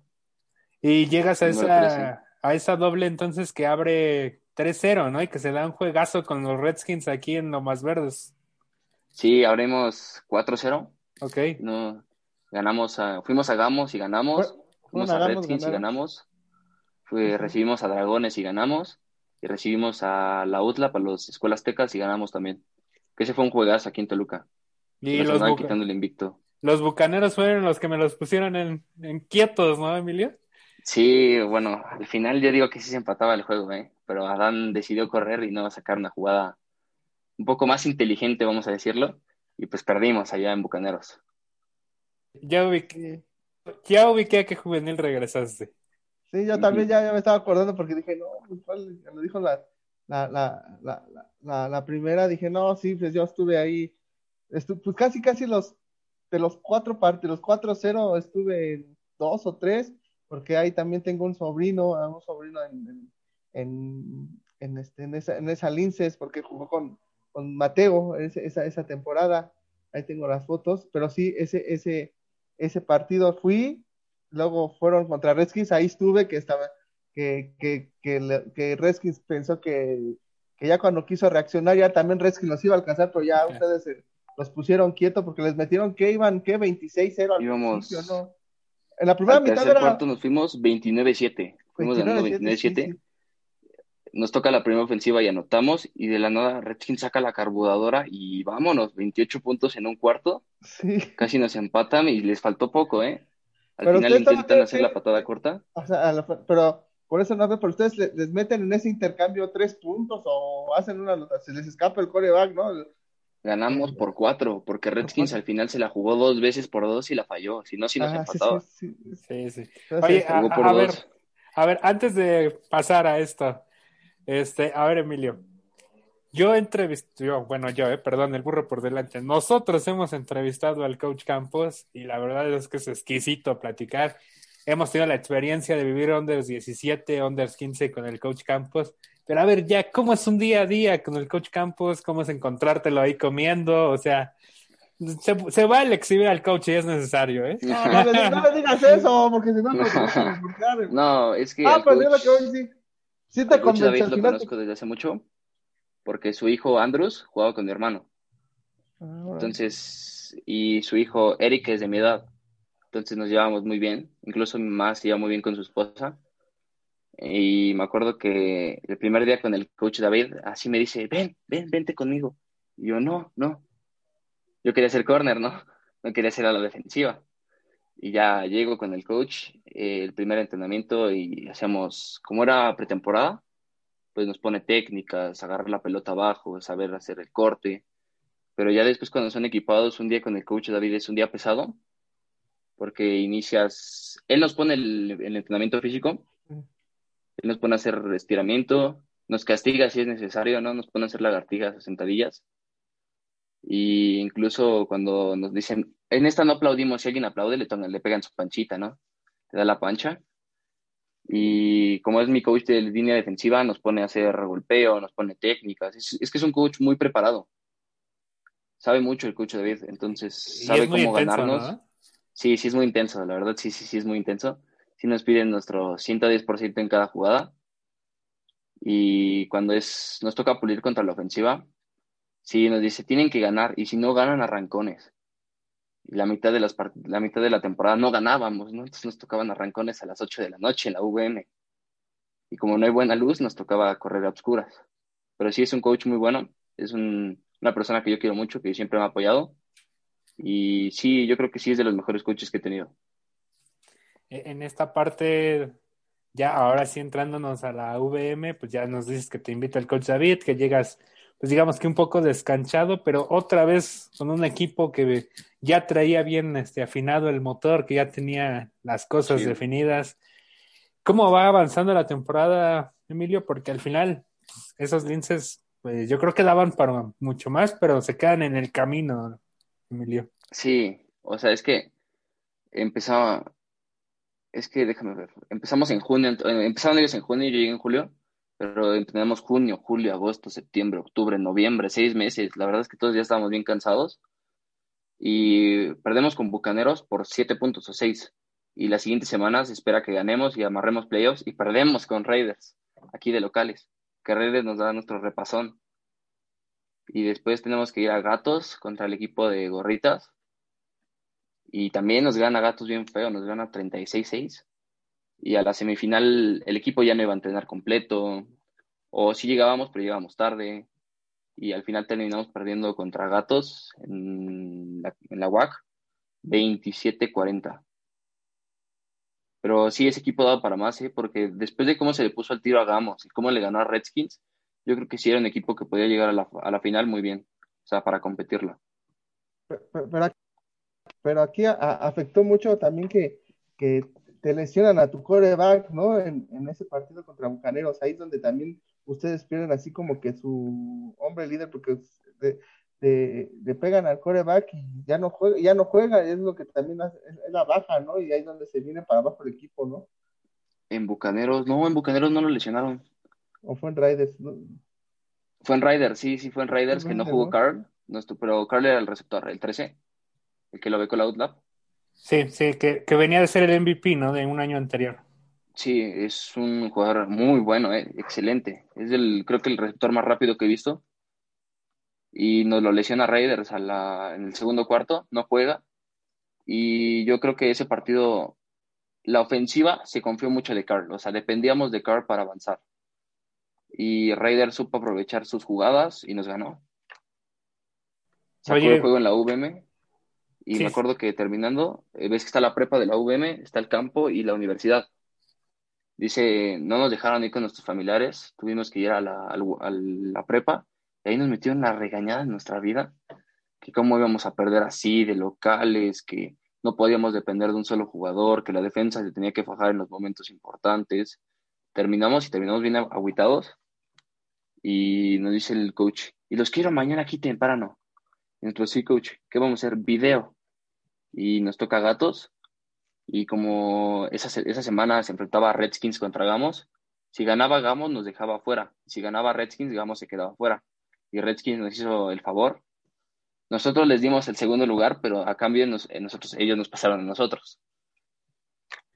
Y llegas a esa, a esa doble entonces que abre 3-0, ¿no? Y que se da un juegazo con los Redskins aquí en Lomas Verdes. Sí, abrimos 4-0. Ok. No, ganamos a, fuimos a Gamos y ganamos. Fuimos a Redskins y ganamos. Fue, recibimos a Dragones y ganamos. Y recibimos a la UTLA para los Escuelas Tecas y ganamos también. Que ese fue un juegazo aquí en Toluca. Y, los quitando el invicto. Los bucaneros fueron los que me los pusieron en, en quietos, ¿no, Emilio? Sí, bueno, al final yo digo que sí se empataba el juego, ¿eh? pero Adán decidió correr y no sacar una jugada un poco más inteligente, vamos a decirlo, y pues perdimos allá en Bucaneros. Ya ubiqué, ya ubiqué a qué juvenil regresaste. Sí, yo también ya, me estaba acordando porque dije, no, pues, lo dijo la, la, la, la, la, primera, dije, no, sí, pues yo estuve ahí, pues casi, casi los, de los cuatro partes, los cuatro cero, estuve en dos o tres, porque ahí también tengo un sobrino, un sobrino en, en, en, este, en, esa, en esa Linces, porque jugó con, con Mateo esa, esa temporada, ahí tengo las fotos, pero sí, ese, ese, ese partido fui, luego fueron contra Redskins, ahí estuve, que estaba, que, que, que, que Redskins pensó que, que, ya cuando quiso reaccionar, ya también Redskins los iba a alcanzar, pero ya ustedes los pusieron quietos porque les metieron que iban, que 26-0 al Íbamos... ¿no? En la primera mitad era... cuarto nos fuimos 29-7. Fuimos ganando 29-7. nos toca la primera ofensiva y anotamos, y de la nada Redskins saca la carburadora y vámonos, 28 puntos en un cuarto. Sí. Casi nos empatan y les faltó poco, ¿eh? Al Pero final intentan hacer la patada corta. O sea, a lo- pero por eso no ve, pero ustedes le- les meten en ese intercambio tres puntos o hacen una, se les escapa el coreback, ¿no? Ganamos por cuatro, porque Redskins al final se la jugó dos veces por dos y la falló. Si no, si nos Ah, sí, empataba. sí, sí. Sí, sí. Oye, a, Jugó por a dos. ver, a ver, antes de pasar a esto, este, a ver, Emilio, yo entrevisté, yo, bueno, yo, eh, perdón, el burro por delante. Nosotros hemos entrevistado al coach Campos y la verdad es que es exquisito platicar. Hemos tenido la experiencia de vivir Onders 17, Onders 15 con el coach Campos. Pero a ver, ya, ¿cómo es un día a día con el coach Campos? ¿Cómo es encontrártelo ahí comiendo? O sea, se, se va a exhibir al coach y es necesario, ¿eh? No, no, le- no le digas eso, porque si no nos vamos a desbloquear. No, es que Ah, pero yo lo coach- que hoy sí. Sí te coach David lo conozco desde hace mucho, porque su hijo Andrews jugaba con mi hermano. Ah. Entonces, y su hijo Eric es de mi edad. Entonces nos llevábamos muy bien, incluso mi mamá se lleva muy bien con su esposa. Y me acuerdo que el primer día con el coach David, así me dice, ven, ven, vente conmigo. Y yo, no, no. Yo quería ser corner, ¿no? No quería ser a la defensiva. Y ya llego con el coach, eh, el primer entrenamiento y hacemos, como era pretemporada, pues nos pone técnicas, agarrar la pelota abajo, saber hacer el corte. Pero ya después cuando son equipados, un día con el coach David es un día pesado, porque inicias, él nos pone el, el entrenamiento físico, él nos pone a hacer estiramiento, nos castiga si es necesario, ¿no? Nos pone a hacer lagartijas o sentadillas. Y incluso cuando nos dicen, en esta no aplaudimos, si alguien aplaude, le, toman- le pegan su panchita, ¿no? Le da la pancha. Y como es mi coach de línea defensiva, nos pone a hacer golpeo, nos pone técnicas. Es, es que es un coach muy preparado. Sabe mucho el coach David, entonces sabe cómo intenso, ganarnos. ¿no? Sí, sí es muy intenso, la verdad, sí, sí, sí es muy intenso. Sí nos piden nuestro 110% en cada jugada. Y cuando es, nos toca pulir contra la ofensiva, sí nos dice, tienen que ganar, y si no ganan, arrancones. Y la mitad de, las la mitad de la temporada no ganábamos, ¿no? Entonces nos tocaban arrancones a las 8 de la noche en la VM. Y como no hay buena luz, nos tocaba correr a obscuras. Pero sí es un coach muy bueno, es un- una persona que yo quiero mucho, que siempre me ha apoyado. Y sí, yo creo que sí es de los mejores coaches que he tenido. E, En esta parte, ya ahora sí entrándonos a la VM, pues ya nos dices que te invita el coach David, que llegas, pues digamos que un poco descanchado, pero otra vez con un equipo que ya traía bien este, afinado el motor, que ya tenía las cosas Sí. definidas. ¿Cómo va avanzando la temporada, Emilio? Porque al final, pues, esos linces, pues yo creo que daban para mucho más, pero se quedan en el camino, Emilio. Sí, o sea, es que empezaba, es que déjame ver, empezamos en junio, eh, empezaron ellos en junio y yo llegué en julio, pero entrenamos junio, julio, agosto, septiembre, octubre, noviembre, seis meses. La verdad es que todos ya estábamos bien cansados y perdemos con Bucaneros por siete puntos o seis. Y la siguiente semana se espera que ganemos y amarremos playoffs y perdemos con Raiders, aquí de locales, que Raiders nos da nuestro repasón. Y después tenemos que ir a Gatos contra el equipo de Gorritas. Y también nos gana Gatos bien feo, nos gana 36-6. Y a la semifinal el equipo ya no iba a entrenar completo. O sí llegábamos, pero llegábamos tarde. Y al final terminamos perdiendo contra Gatos en la, en la UAC 27-40. Pero sí, ese equipo daba para más, ¿eh? porque después de cómo se le puso al tiro a Gamos y cómo le ganó a Redskins, yo creo que sí era un equipo que podía llegar a la, a la final muy bien, o sea, para competirla. Pero, pero aquí, pero aquí a- a- afectó mucho también que, que te lesionan a tu coreback, ¿no? En, en ese partido contra Bucaneros, ahí es donde también ustedes pierden así como que su hombre líder, porque le pegan al coreback y ya no juega, ya no juega, es lo que también hace- es, la baja, ¿no? Y ahí es donde se viene para abajo el equipo, ¿no? En Bucaneros, no, en Bucaneros no lo lesionaron. O fue en Raiders, ¿no? Fue en Raiders, sí, sí fue en Raiders, que no jugó ¿no? Carl, no pero Carl era el receptor, el 13, el que lo ve con la Outlap. Sí, sí, que, que venía de ser el MVP, ¿no? De un año anterior. Sí, es un jugador muy bueno, eh, excelente. Es el, creo que el receptor más rápido que he visto. Y nos lo lesiona Raiders a la, en el segundo cuarto, no juega. Y yo creo que ese partido, la ofensiva se confió mucho de Carl, o sea, dependíamos de Carl para avanzar. y Raider supo aprovechar sus jugadas y nos ganó. Sacó Oye. el juego en la VM y Sí. me acuerdo que terminando, eh, ves que está la prepa de la VM, está el campo y la universidad. Dice, no nos dejaron ir con nuestros familiares, tuvimos que ir a la, al- a la prepa y ahí nos metieron la regañada en nuestra vida, que cómo íbamos a perder así de locales, que no podíamos depender de un solo jugador, que la defensa se tenía que fajar en los momentos importantes. Terminamos y terminamos bien agüitados y nos dice el coach, y los quiero mañana aquí temprano. Y nosotros, sí, coach, ¿qué vamos a hacer? Video. Y nos toca gatos. Y como esa, esa semana se enfrentaba a Redskins contra Gamos, si ganaba Gamos nos dejaba afuera. Si ganaba Redskins, Gamos se quedaba afuera. Y Redskins nos hizo el favor. Nosotros les dimos el segundo lugar, pero a cambio eh, nosotros, ellos nos pasaron a nosotros.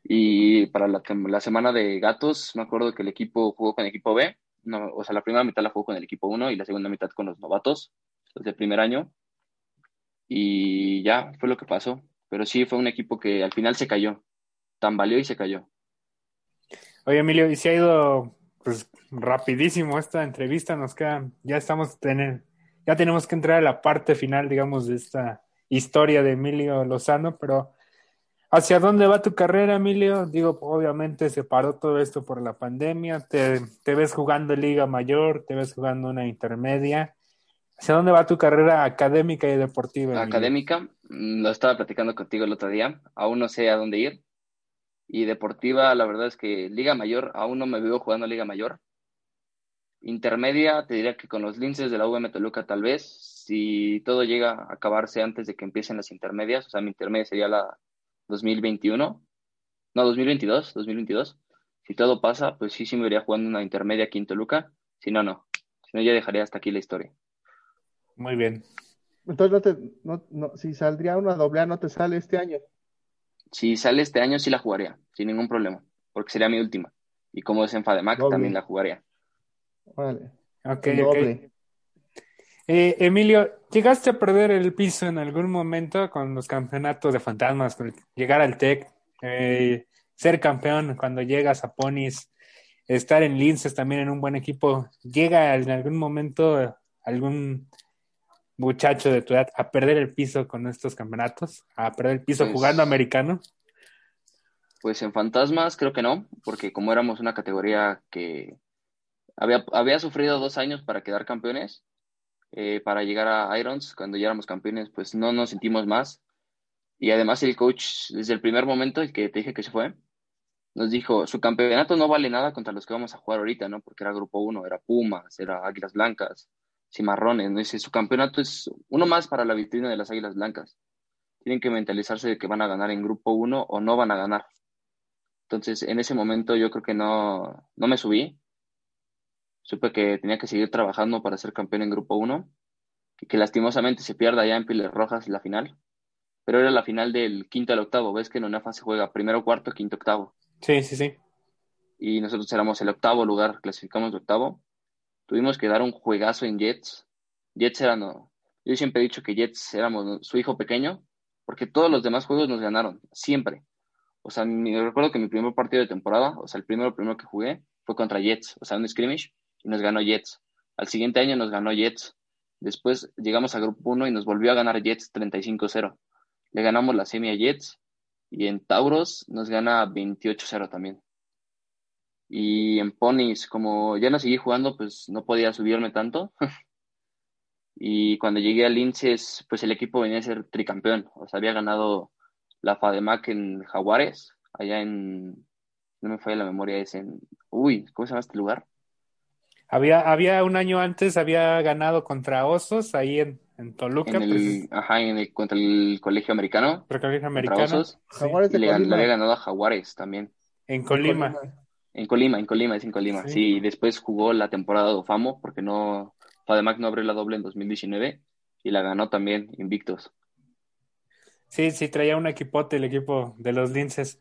Y para la, semana de gatos, me acuerdo que el equipo jugó con el equipo B. No, o sea, la primera mitad la jugó con el equipo 1 y la segunda mitad con los novatos, los del primer año. Y ya fue lo que pasó. Pero sí fue un equipo que al final se cayó. Tambaleó y se cayó. Oye, Emilio, y se ha ido pues rapidísimo esta entrevista, nos queda, ya estamos tener, ya tenemos que entrar a la parte final, digamos, de esta historia de Emilio Lozano, pero ¿hacia dónde va tu carrera, Emilio? Digo, obviamente se paró todo esto por la pandemia, te, te ves jugando Liga Mayor, te ves jugando una intermedia. ¿Hacia dónde va tu carrera académica y deportiva? Académica, mm, lo estaba platicando contigo el otro día. Aún no sé a dónde ir. Y deportiva, la verdad es que Liga Mayor, aún no me veo jugando Liga Mayor. Intermedia, te diría que con los linces de la VM Toluca tal vez, si todo llega a acabarse antes de que empiecen las intermedias, o sea, mi intermedia sería la 2021, no, 2022, 2022. Si todo pasa, pues sí, sí me vería jugando una intermedia aquí en Toluca. Si no, no. Si no, ya dejaría hasta aquí la historia. Muy bien. Entonces, no te, no, no, si saldría una doble A, no te sale este año. Si sale este año, sí la jugaría, sin ningún problema, porque sería mi última. Y como es en Fademac, Doble. también la jugaría. Órale. Ok, doble. Eh, Emilio, ¿llegaste a perder el piso en algún momento con los campeonatos de fantasmas? con llegar al TEC, eh, ser campeón cuando llegas a Ponis, estar en Linces también en un buen equipo. ¿Llega en algún momento algún muchacho de tu edad a perder el piso con estos campeonatos? ¿A perder el piso Pues- jugando americano? Pues en Fantasmas creo que no, porque como éramos una categoría que había, había sufrido dos años para quedar campeones, eh, para llegar a Irons, cuando ya éramos campeones, pues no nos sentimos más. Y además el coach, desde el primer momento, el que te dije que se fue, nos dijo, su campeonato no vale nada contra los que vamos a jugar ahorita, ¿no? Porque era Grupo 1, era Pumas, era Águilas Blancas, Cimarrones, ¿no? Dice, su campeonato es uno más para la vitrina de las Águilas Blancas. Tienen que mentalizarse de que van a ganar en Grupo 1 o no van a ganar. Entonces, en ese momento yo creo que no, no me subí. Supe que tenía que seguir trabajando para ser campeón en Grupo 1 y que lastimosamente se pierda ya en Piles Rojas la final. Pero era la final del quinto al octavo. Ves que en UNAFA se juega primero, cuarto, quinto, octavo. Sí, sí, sí. Y nosotros éramos el octavo lugar, clasificamos de octavo. Tuvimos que dar un juegazo en Jets. Jets era, no. Yo siempre he dicho que Jets éramos su hijo pequeño, porque todos los demás juegos nos ganaron, siempre. O sea, mi- recuerdo que mi primer partido de temporada, o sea, el primero, primero que jugué, fue contra Jets, o sea, un scrimmage, y nos ganó Jets. Al siguiente año nos ganó Jets. Después llegamos a Grupo 1 y nos volvió a ganar Jets 35-0. Le ganamos la semi a Jets, y en Tauros nos gana 28-0 también. Y en Ponies, como ya no seguí jugando, pues no podía subirme tanto. Y cuando llegué a Linces, pues el equipo venía a ser tricampeón. O sea, había ganado la FADEMAC en Jaguares, allá en. No me falla la memoria, es en. Uy, ¿cómo se llama este lugar? Había, había un año antes, había ganado contra Osos ahí en, en Toluca, En el, pues, ajá, en el, contra el colegio americano, contra el contra americano, Osos. Jaguares Y le, había ganado a Jaguares también. en Colima. En Colima, en Colima, es en Colima. Sí. Sí, y después jugó la temporada de Ofamo, porque no. FADEMAC no abrió la doble en 2019 y la ganó también invictos. Sí, sí, traía un equipote el equipo de los Linces.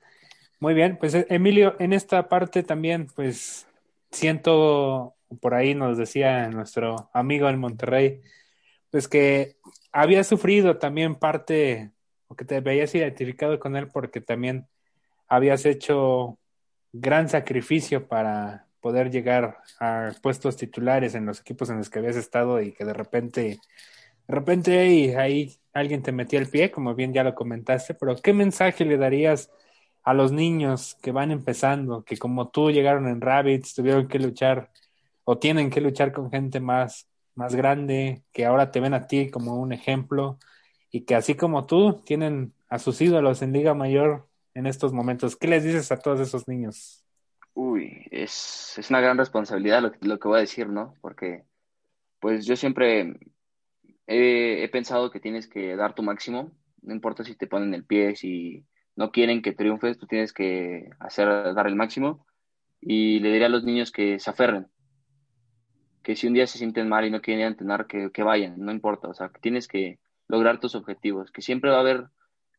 Muy bien, pues eh, Emilio, en esta parte también, pues siento, por ahí nos decía nuestro amigo en Monterrey, pues que había sufrido también parte, o que te veías identificado con él porque también habías hecho gran sacrificio para, poder llegar a puestos titulares en los equipos en los que habías estado y que de repente, de repente ahí alguien te metía el pie, como bien ya lo comentaste, pero ¿qué mensaje le darías a los niños que van empezando, que como tú llegaron en Rabbits, tuvieron que luchar o tienen que luchar con gente más, más grande, que ahora te ven a ti como un ejemplo y que así como tú tienen a sus ídolos en Liga Mayor en estos momentos? ¿Qué les dices a todos esos niños? Uy, es, es una gran responsabilidad lo, lo, que voy a decir, ¿no? Porque pues yo siempre he, he pensado que tienes que dar tu máximo, no importa si te ponen el pie, si no quieren que triunfes, tú tienes que hacer, dar el máximo. Y le diría a los niños que se aferren, que si un día se sienten mal y no quieren entrenar, que, que vayan, no importa, o sea, que tienes que lograr tus objetivos, que siempre va a haber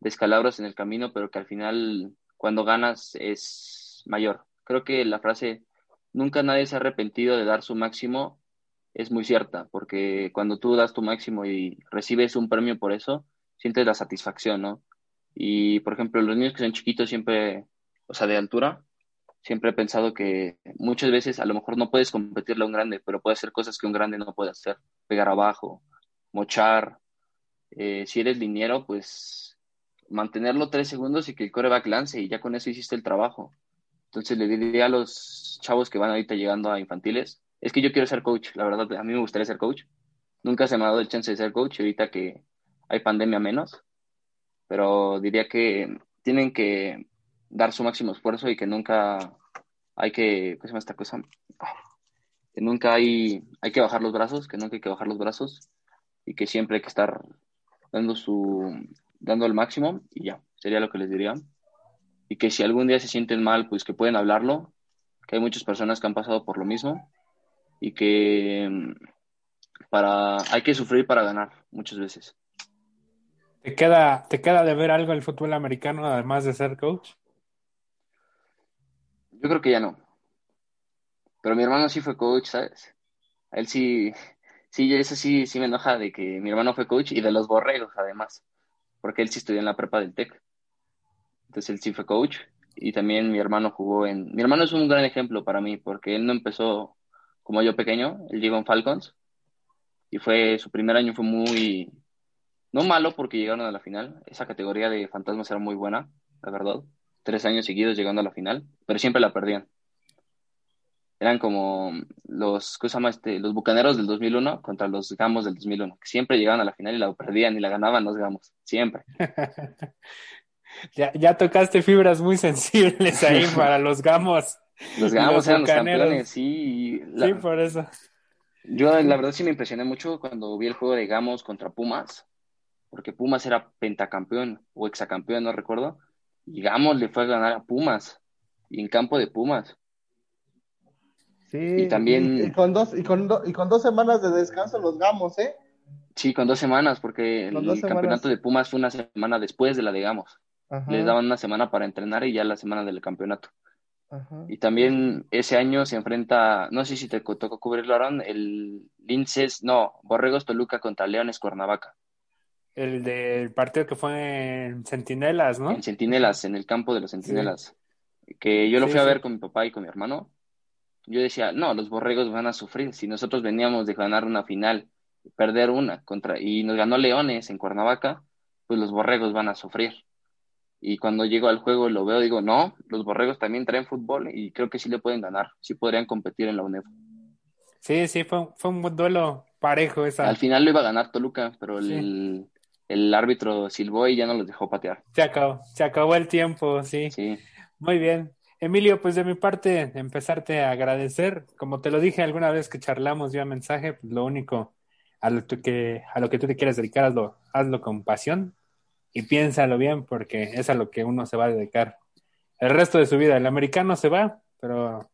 descalabros en el camino, pero que al final cuando ganas es mayor. Creo que la frase nunca nadie se ha arrepentido de dar su máximo es muy cierta, porque cuando tú das tu máximo y recibes un premio por eso, sientes la satisfacción, ¿no? Y, por ejemplo, los niños que son chiquitos siempre, o sea, de altura, siempre he pensado que muchas veces a lo mejor no puedes competirle a un grande, pero puede hacer cosas que un grande no puede hacer. Pegar abajo, mochar. Eh, si eres liniero, pues mantenerlo tres segundos y que el coreback lance y ya con eso hiciste el trabajo. Entonces le diría a los chavos que van ahorita llegando a infantiles, es que yo quiero ser coach, la verdad, a mí me gustaría ser coach. Nunca se me ha dado el chance de ser coach, ahorita que hay pandemia menos, pero diría que tienen que dar su máximo esfuerzo y que nunca hay que, ¿qué se llama esta cosa? Que nunca hay, hay que bajar los brazos, que nunca hay que bajar los brazos y que siempre hay que estar dando su, dando el máximo y ya, sería lo que les diría. Y que si algún día se sienten mal, pues que pueden hablarlo, que hay muchas personas que han pasado por lo mismo y que mm, para, hay que sufrir para ganar muchas veces. ¿Te queda, ¿Te queda de ver algo el fútbol americano además de ser coach? Yo creo que ya no. Pero mi hermano sí fue coach, ¿sabes? Él sí, sí, eso sí, sí me enoja de que mi hermano fue coach y de los borregos además, porque él sí estudió en la prepa del TEC. Entonces él sí fue coach y también mi hermano jugó en... Mi hermano es un gran ejemplo para mí porque él no empezó como yo pequeño, él llegó en Falcons y fue su primer año fue muy no malo porque llegaron a la final. Esa categoría de fantasmas era muy buena, la verdad. Tres años seguidos llegando a la final, pero siempre la perdían. Eran como los, ¿qué se llama este? Los bucaneros del 2001 contra los gamos del 2001, que siempre llegaban a la final y la perdían y la ganaban los gamos, siempre. ya, ya tocaste fibras muy sensibles ahí para los gamos. Los gamos eran los campeones, sí. Sí, por eso. Yo la verdad sí me impresioné mucho cuando vi el juego de Gamos contra Pumas porque Pumas era pentacampeón o exacampeón, no recuerdo, y Gamos le fue a ganar a Pumas, y en campo de Pumas. Sí, y también... Y, con dos, y, con y con dos semanas de descanso los Gamos, ¿eh? Sí, con dos semanas, porque el campeonato de Pumas fue una semana después de la de Gamos. Les daban una semana para entrenar y ya la semana del campeonato. Y también ese año se enfrenta, no sé si te tocó cubrirlo, Aaron, el Linces, no, Borregos Toluca contra Leones Cuernavaca. El del partido que fue en Centinelas, ¿no? En Centinelas, en el campo de los Centinelas. Que yo lo fui a ver con mi papá y con mi hermano. Yo decía, no, los borregos van a sufrir. Si nosotros veníamos de ganar una final, perder una contra y nos ganó Leones en Cuernavaca, pues los borregos van a sufrir. Y cuando llego al juego lo veo, digo, no, los borregos también traen fútbol y creo que sí le pueden ganar, sí podrían competir en la UNEF. Sí, sí, fue, fue un buen duelo parejo esa. Al final lo iba a ganar Toluca, pero el, el árbitro silbó y ya no los dejó patear. Se acabó, se acabó el tiempo, sí. Sí. Muy bien. Emilio, pues de mi parte, empezarte a agradecer. Como te lo dije alguna vez que charlamos vía mensaje, pues lo único a lo, que, a lo que tú te quieras dedicar, hazlo, hazlo con pasión y piénsalo bien porque es a lo que uno se va a dedicar el resto de su vida. El americano se va, pero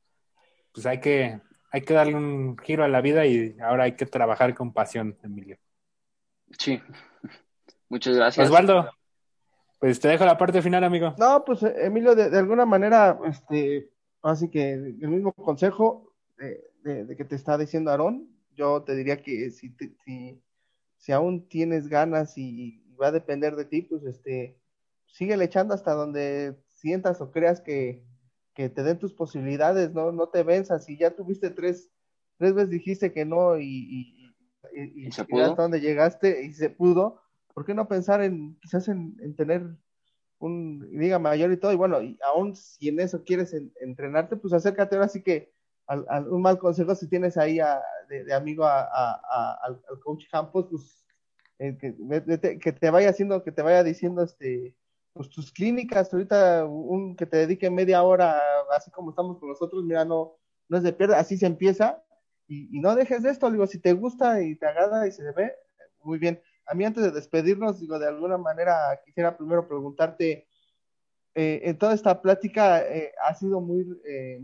pues hay que, hay que darle un giro a la vida y ahora hay que trabajar con pasión, Emilio. Sí, Muchas gracias. Osvaldo, pues te dejo la parte final, amigo. No, pues eh, Emilio, de, alguna manera, este, así que el mismo consejo de, que te está diciendo Aarón, yo te diría que si, si, si aún tienes ganas y, va a depender de ti, pues este, sigue echando hasta donde sientas o creas que, que te den tus posibilidades, no, no te venzas. Si ya tuviste tres, tres veces dijiste que no y, y, y, ¿Y se pudo? hasta donde llegaste y se pudo, ¿por qué no pensar en quizás en, en tener un liga mayor y todo? Y bueno, y aún si en eso quieres en, entrenarte, pues acércate ahora sí que al, un mal consejo si tienes ahí a, de, amigo a, al, coach Campos, pues eh, que, que, te vaya haciendo, que te vaya diciendo este pues tus clínicas, ahorita un que te dedique media hora, así como estamos con nosotros, mira, no, no es de pierda, así se empieza, y, y, no dejes de esto, digo, si te gusta y te agrada y se ve, muy bien. A mí antes de despedirnos, digo, de alguna manera quisiera primero preguntarte, eh, en toda esta plática eh, ha sido muy, eh,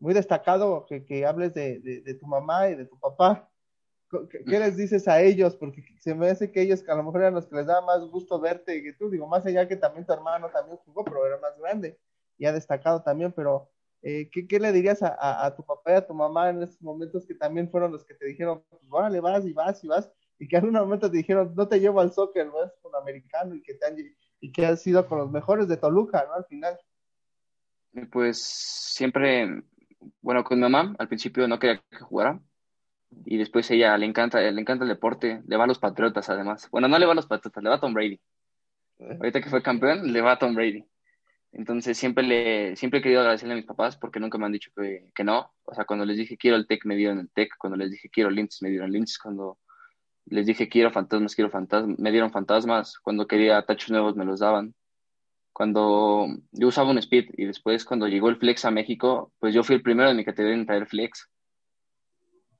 muy destacado que, que hables de, de, tu mamá y de tu papá. ¿Qué, ¿Qué, les dices a ellos? Porque se me hace que ellos, que a lo mejor eran los que les daba más gusto verte que tú, digo, más allá que también tu hermano también jugó, pero era más grande y ha destacado también, pero eh, ¿qué, ¿qué, le dirías a, a, tu papá y a tu mamá en estos momentos que también fueron los que te dijeron, pues órale, vas y vas y vas, y que en un momento te dijeron, no te llevo al soccer, no es con americano, y que, te han, y que has sido con los mejores de Toluca, ¿no? Al final. Pues siempre, bueno, con mi mamá al principio no quería que jugara, y después ella le encanta, le encanta el deporte, le va a los Patriotas además. Bueno, no le va a los Patriotas, le va a Tom Brady. Ahorita que fue campeón, le va a Tom Brady. Entonces siempre le, siempre he querido agradecerle a mis papás porque nunca me han dicho que, que no. O sea, cuando les dije quiero el TEC, me dieron el TEC. Cuando les dije quiero Links, me dieron Links. Cuando les dije quiero fantasmas, quiero fantasmas, me dieron fantasmas. Cuando quería tachos nuevos, me los daban. Cuando yo usaba un Speed y después cuando llegó el Flex a México, pues yo fui el primero de mi categoría en traer Flex.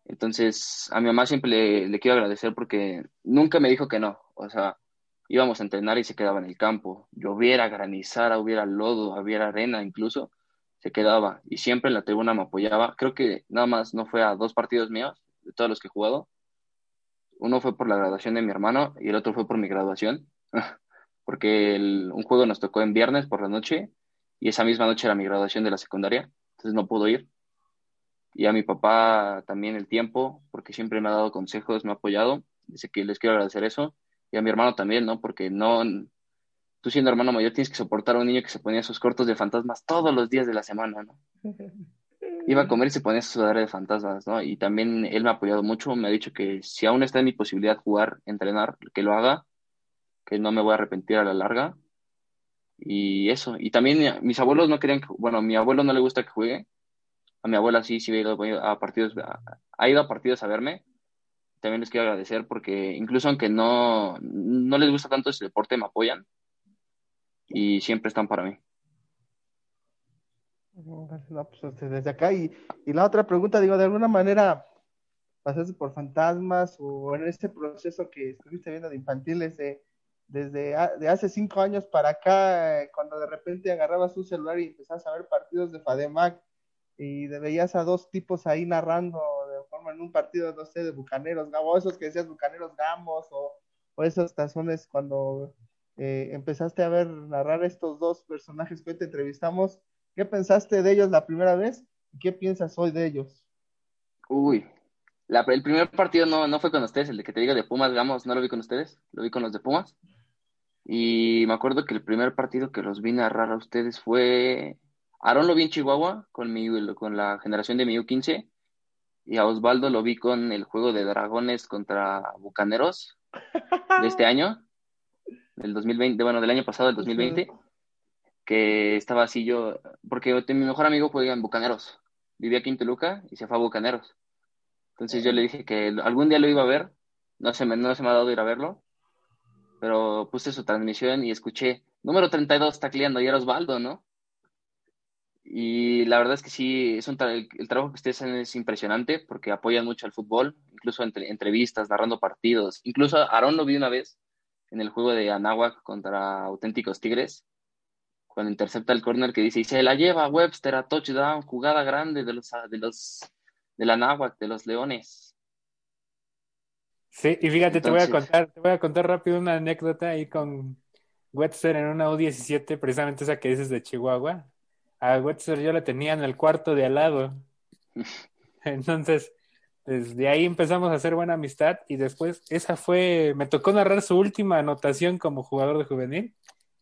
Entonces, a mi mamá siempre le, quiero agradecer porque nunca me dijo que no. O sea, íbamos a entrenar y se quedaba en el campo. Lloviera, granizara, hubiera lodo, hubiera arena incluso, se quedaba. Y siempre en la tribuna me apoyaba. Creo que nada más no fue a dos partidos míos, de todos los que he jugado. Uno fue por la graduación de mi hermano y el otro fue por mi graduación. porque un juego nos tocó en viernes por la noche y esa misma noche era mi graduación de la secundaria. Entonces no pudo ir y a mi papá también el tiempo, porque siempre me ha dado consejos, me ha apoyado, dice que les quiero agradecer eso, y a mi hermano también, ¿no? Porque no, tú siendo hermano mayor tienes que soportar a un niño que se ponía sus cortos de fantasmas todos los días de la semana, ¿no? Iba a comer y se ponía su sudadera de fantasmas, ¿no? Y también él me ha apoyado mucho, me ha dicho que si aún está en mi posibilidad jugar, entrenar, que lo haga, que no me voy a arrepentir a la larga. Y eso, y también mis abuelos no querían que, bueno, a mi abuelo no le gusta que juegue, a mi abuela sí, sí ha ido a partidos, ha ido a partidos a verme. También les quiero agradecer porque incluso aunque no, no les gusta tanto ese deporte, me apoyan y siempre están para mí. Pues desde acá y, y, la otra pregunta, digo, de alguna manera pasaste por fantasmas o en este proceso que estuviste viendo de infantiles de, desde de hace cinco años para acá, cuando de repente agarrabas un celular y empezabas a ver partidos de FADEMAC, y veías a dos tipos ahí narrando de forma en un partido, no sé, de Bucaneros, o esos que decías Bucaneros Gamos, o, o esos tazones cuando eh, empezaste a ver narrar estos dos personajes que hoy te entrevistamos, ¿qué pensaste de ellos la primera vez y qué piensas hoy de ellos? Uy, la, el primer partido no, no fue con ustedes, el de que te diga de Pumas Gamos, no lo vi con ustedes, lo vi con los de Pumas. Y me acuerdo que el primer partido que los vi narrar a ustedes fue Aaron lo vi en Chihuahua con, mi, con la generación de mi U15 y a Osvaldo lo vi con el juego de Dragones contra Bucaneros de este año, del 2020, bueno, del año pasado, del 2020, que estaba así yo, porque mi mejor amigo juega en Bucaneros, vivía aquí en Toluca y se fue a Bucaneros. Entonces yo le dije que algún día lo iba a ver, no se me, no se me ha dado ir a verlo, pero puse su transmisión y escuché, número 32 tacleando y era Osvaldo, ¿no? Y la verdad es que sí, es un el, el, trabajo que ustedes hacen es impresionante porque apoyan mucho al fútbol, incluso entre entrevistas, narrando partidos. Incluso Aarón lo vi una vez en el juego de Anáhuac contra Auténticos Tigres, cuando intercepta el corner que dice, y se la lleva Webster a touchdown, jugada grande de los de los del Anáhuac, de los Leones. Sí, y fíjate, Entonces, te voy a contar, te voy a contar rápido una anécdota ahí con Webster en una U17, precisamente esa que dices de Chihuahua a Webster yo la tenía en el cuarto de al lado. Entonces, desde ahí empezamos a hacer buena amistad y después esa fue, me tocó narrar su última anotación como jugador de juvenil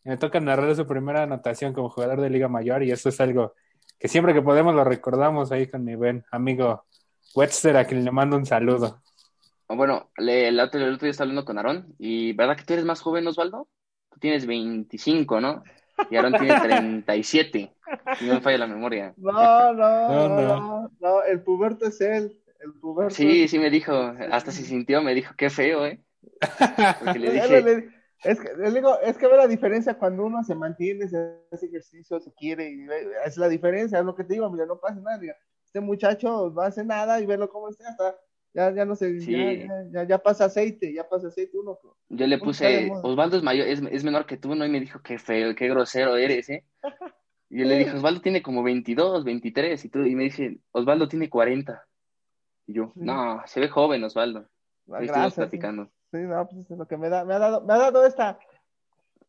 Me toca narrar su primera anotación como jugador de Liga Mayor y eso es algo que siempre que podemos lo recordamos ahí con mi buen amigo Webster, a quien le mando un saludo. Bueno, le, el, otro, el otro día estaba hablando con Aarón y ¿verdad que tú eres más joven, Osvaldo? Tú tienes 25, ¿no? Y Aarón tiene 37. Si no me falla la memoria. No, no, no, no, no, el puberto es él. El puberto Sí, sí me dijo, hasta se sintió, me dijo, qué feo, ¿eh? Porque le dije... Es que, digo, es que ve la diferencia cuando uno se mantiene, se hace ejercicio, se quiere, y es la diferencia, es lo que te digo, mira, no pasa nada, este muchacho no hace nada y verlo cómo está, hasta ya, ya no sé, ya, ya, ya, pasa aceite, ya pasa aceite uno. Yo le puse, Osvaldo es mayor, es, es, menor que tú, ¿no? Y me dijo, qué feo, qué grosero eres, ¿eh? Y yo le dije, Osvaldo tiene como 22, 23, y, tú, y me dice, Osvaldo tiene 40. Y yo, no, se ve joven, Osvaldo. Ah, gracias. platicando. Sí, no, pues es lo que me, da, me, ha dado, me ha dado esta,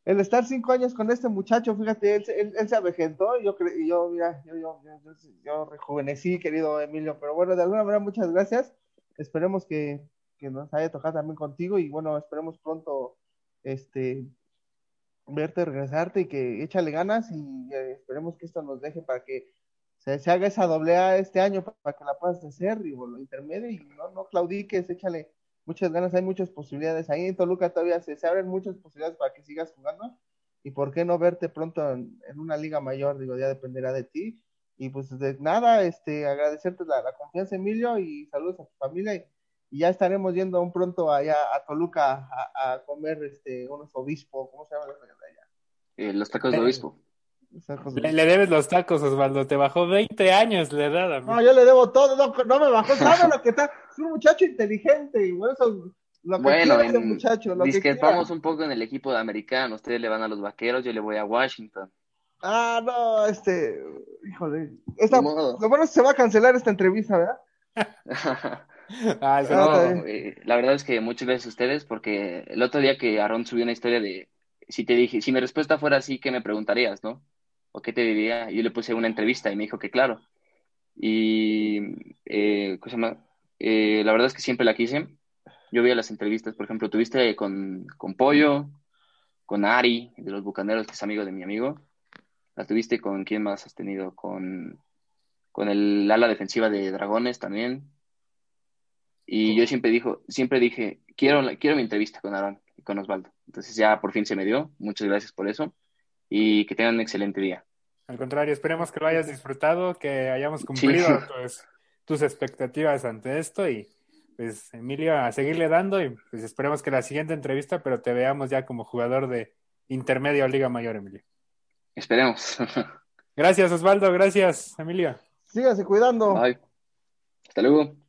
el estar cinco años con este muchacho, fíjate, él, él, se avejentó yo, y yo, mira, yo, yo, yo, yo, rejuvenecí, querido Emilio, pero bueno, de alguna manera muchas gracias, esperemos que, que nos haya tocado también contigo y bueno, esperemos pronto, este, verte, regresarte y que échale ganas y eh, esperemos que esto nos deje para que se, se, haga esa doble A este año para que la puedas hacer y bueno, intermedio y no, no claudiques, échale muchas ganas, hay muchas posibilidades. Ahí en Toluca todavía se, abren muchas posibilidades para que sigas jugando. Y por qué no verte pronto en, una liga mayor, digo, ya dependerá de ti. Y pues de nada, este, agradecerte la, confianza, Emilio, y saludos a tu familia. Y, ya estaremos yendo un pronto allá a Toluca a, comer este, unos obispo, ¿cómo se llama allá? Eh, los tacos de obispo. Le, debes los tacos, Osvaldo. Te bajó 20 años la edad. No, yo le debo todo. No, no me bajó. ¿Sabe lo que está? Es un muchacho inteligente. Y bueno, lo que bueno en, muchacho, discrepamos un poco en el equipo de americano. Ustedes le van a los vaqueros, yo le voy a Washington. Ah, no, este. Híjole. Esta, lo bueno es que se va a cancelar esta entrevista, ¿verdad? ah, no, eh, la verdad es que muchas gracias a ustedes porque el otro día que Aaron subió una historia de si te dije, si mi respuesta fuera así, ¿qué me preguntarías, no? ¿O qué te diría? Yo le puse una entrevista y me dijo que claro. Y, eh, ¿cómo se llama? Eh, la verdad es que siempre la quise. Yo veía las entrevistas, por ejemplo, tuviste con, con Pollo, con Ari, de los Bucaneros, que es amigo de mi amigo. La tuviste con, ¿quién más has tenido? Con, con el ala defensiva de Dragones también. Y yo siempre dijo, siempre dije, quiero, quiero mi entrevista con Aaron y con Osvaldo. Entonces ya por fin se me dio. Muchas gracias por eso y que tengan un excelente día. Al contrario, esperemos que lo hayas disfrutado, que hayamos cumplido pues, tus expectativas ante esto y pues Emilio a seguirle dando y pues esperemos que la siguiente entrevista, pero te veamos ya como jugador de intermedio Liga Mayor, Emilio. Esperemos. Gracias, Osvaldo. Gracias, Emilio. Sígase cuidando. Bye. Hasta luego.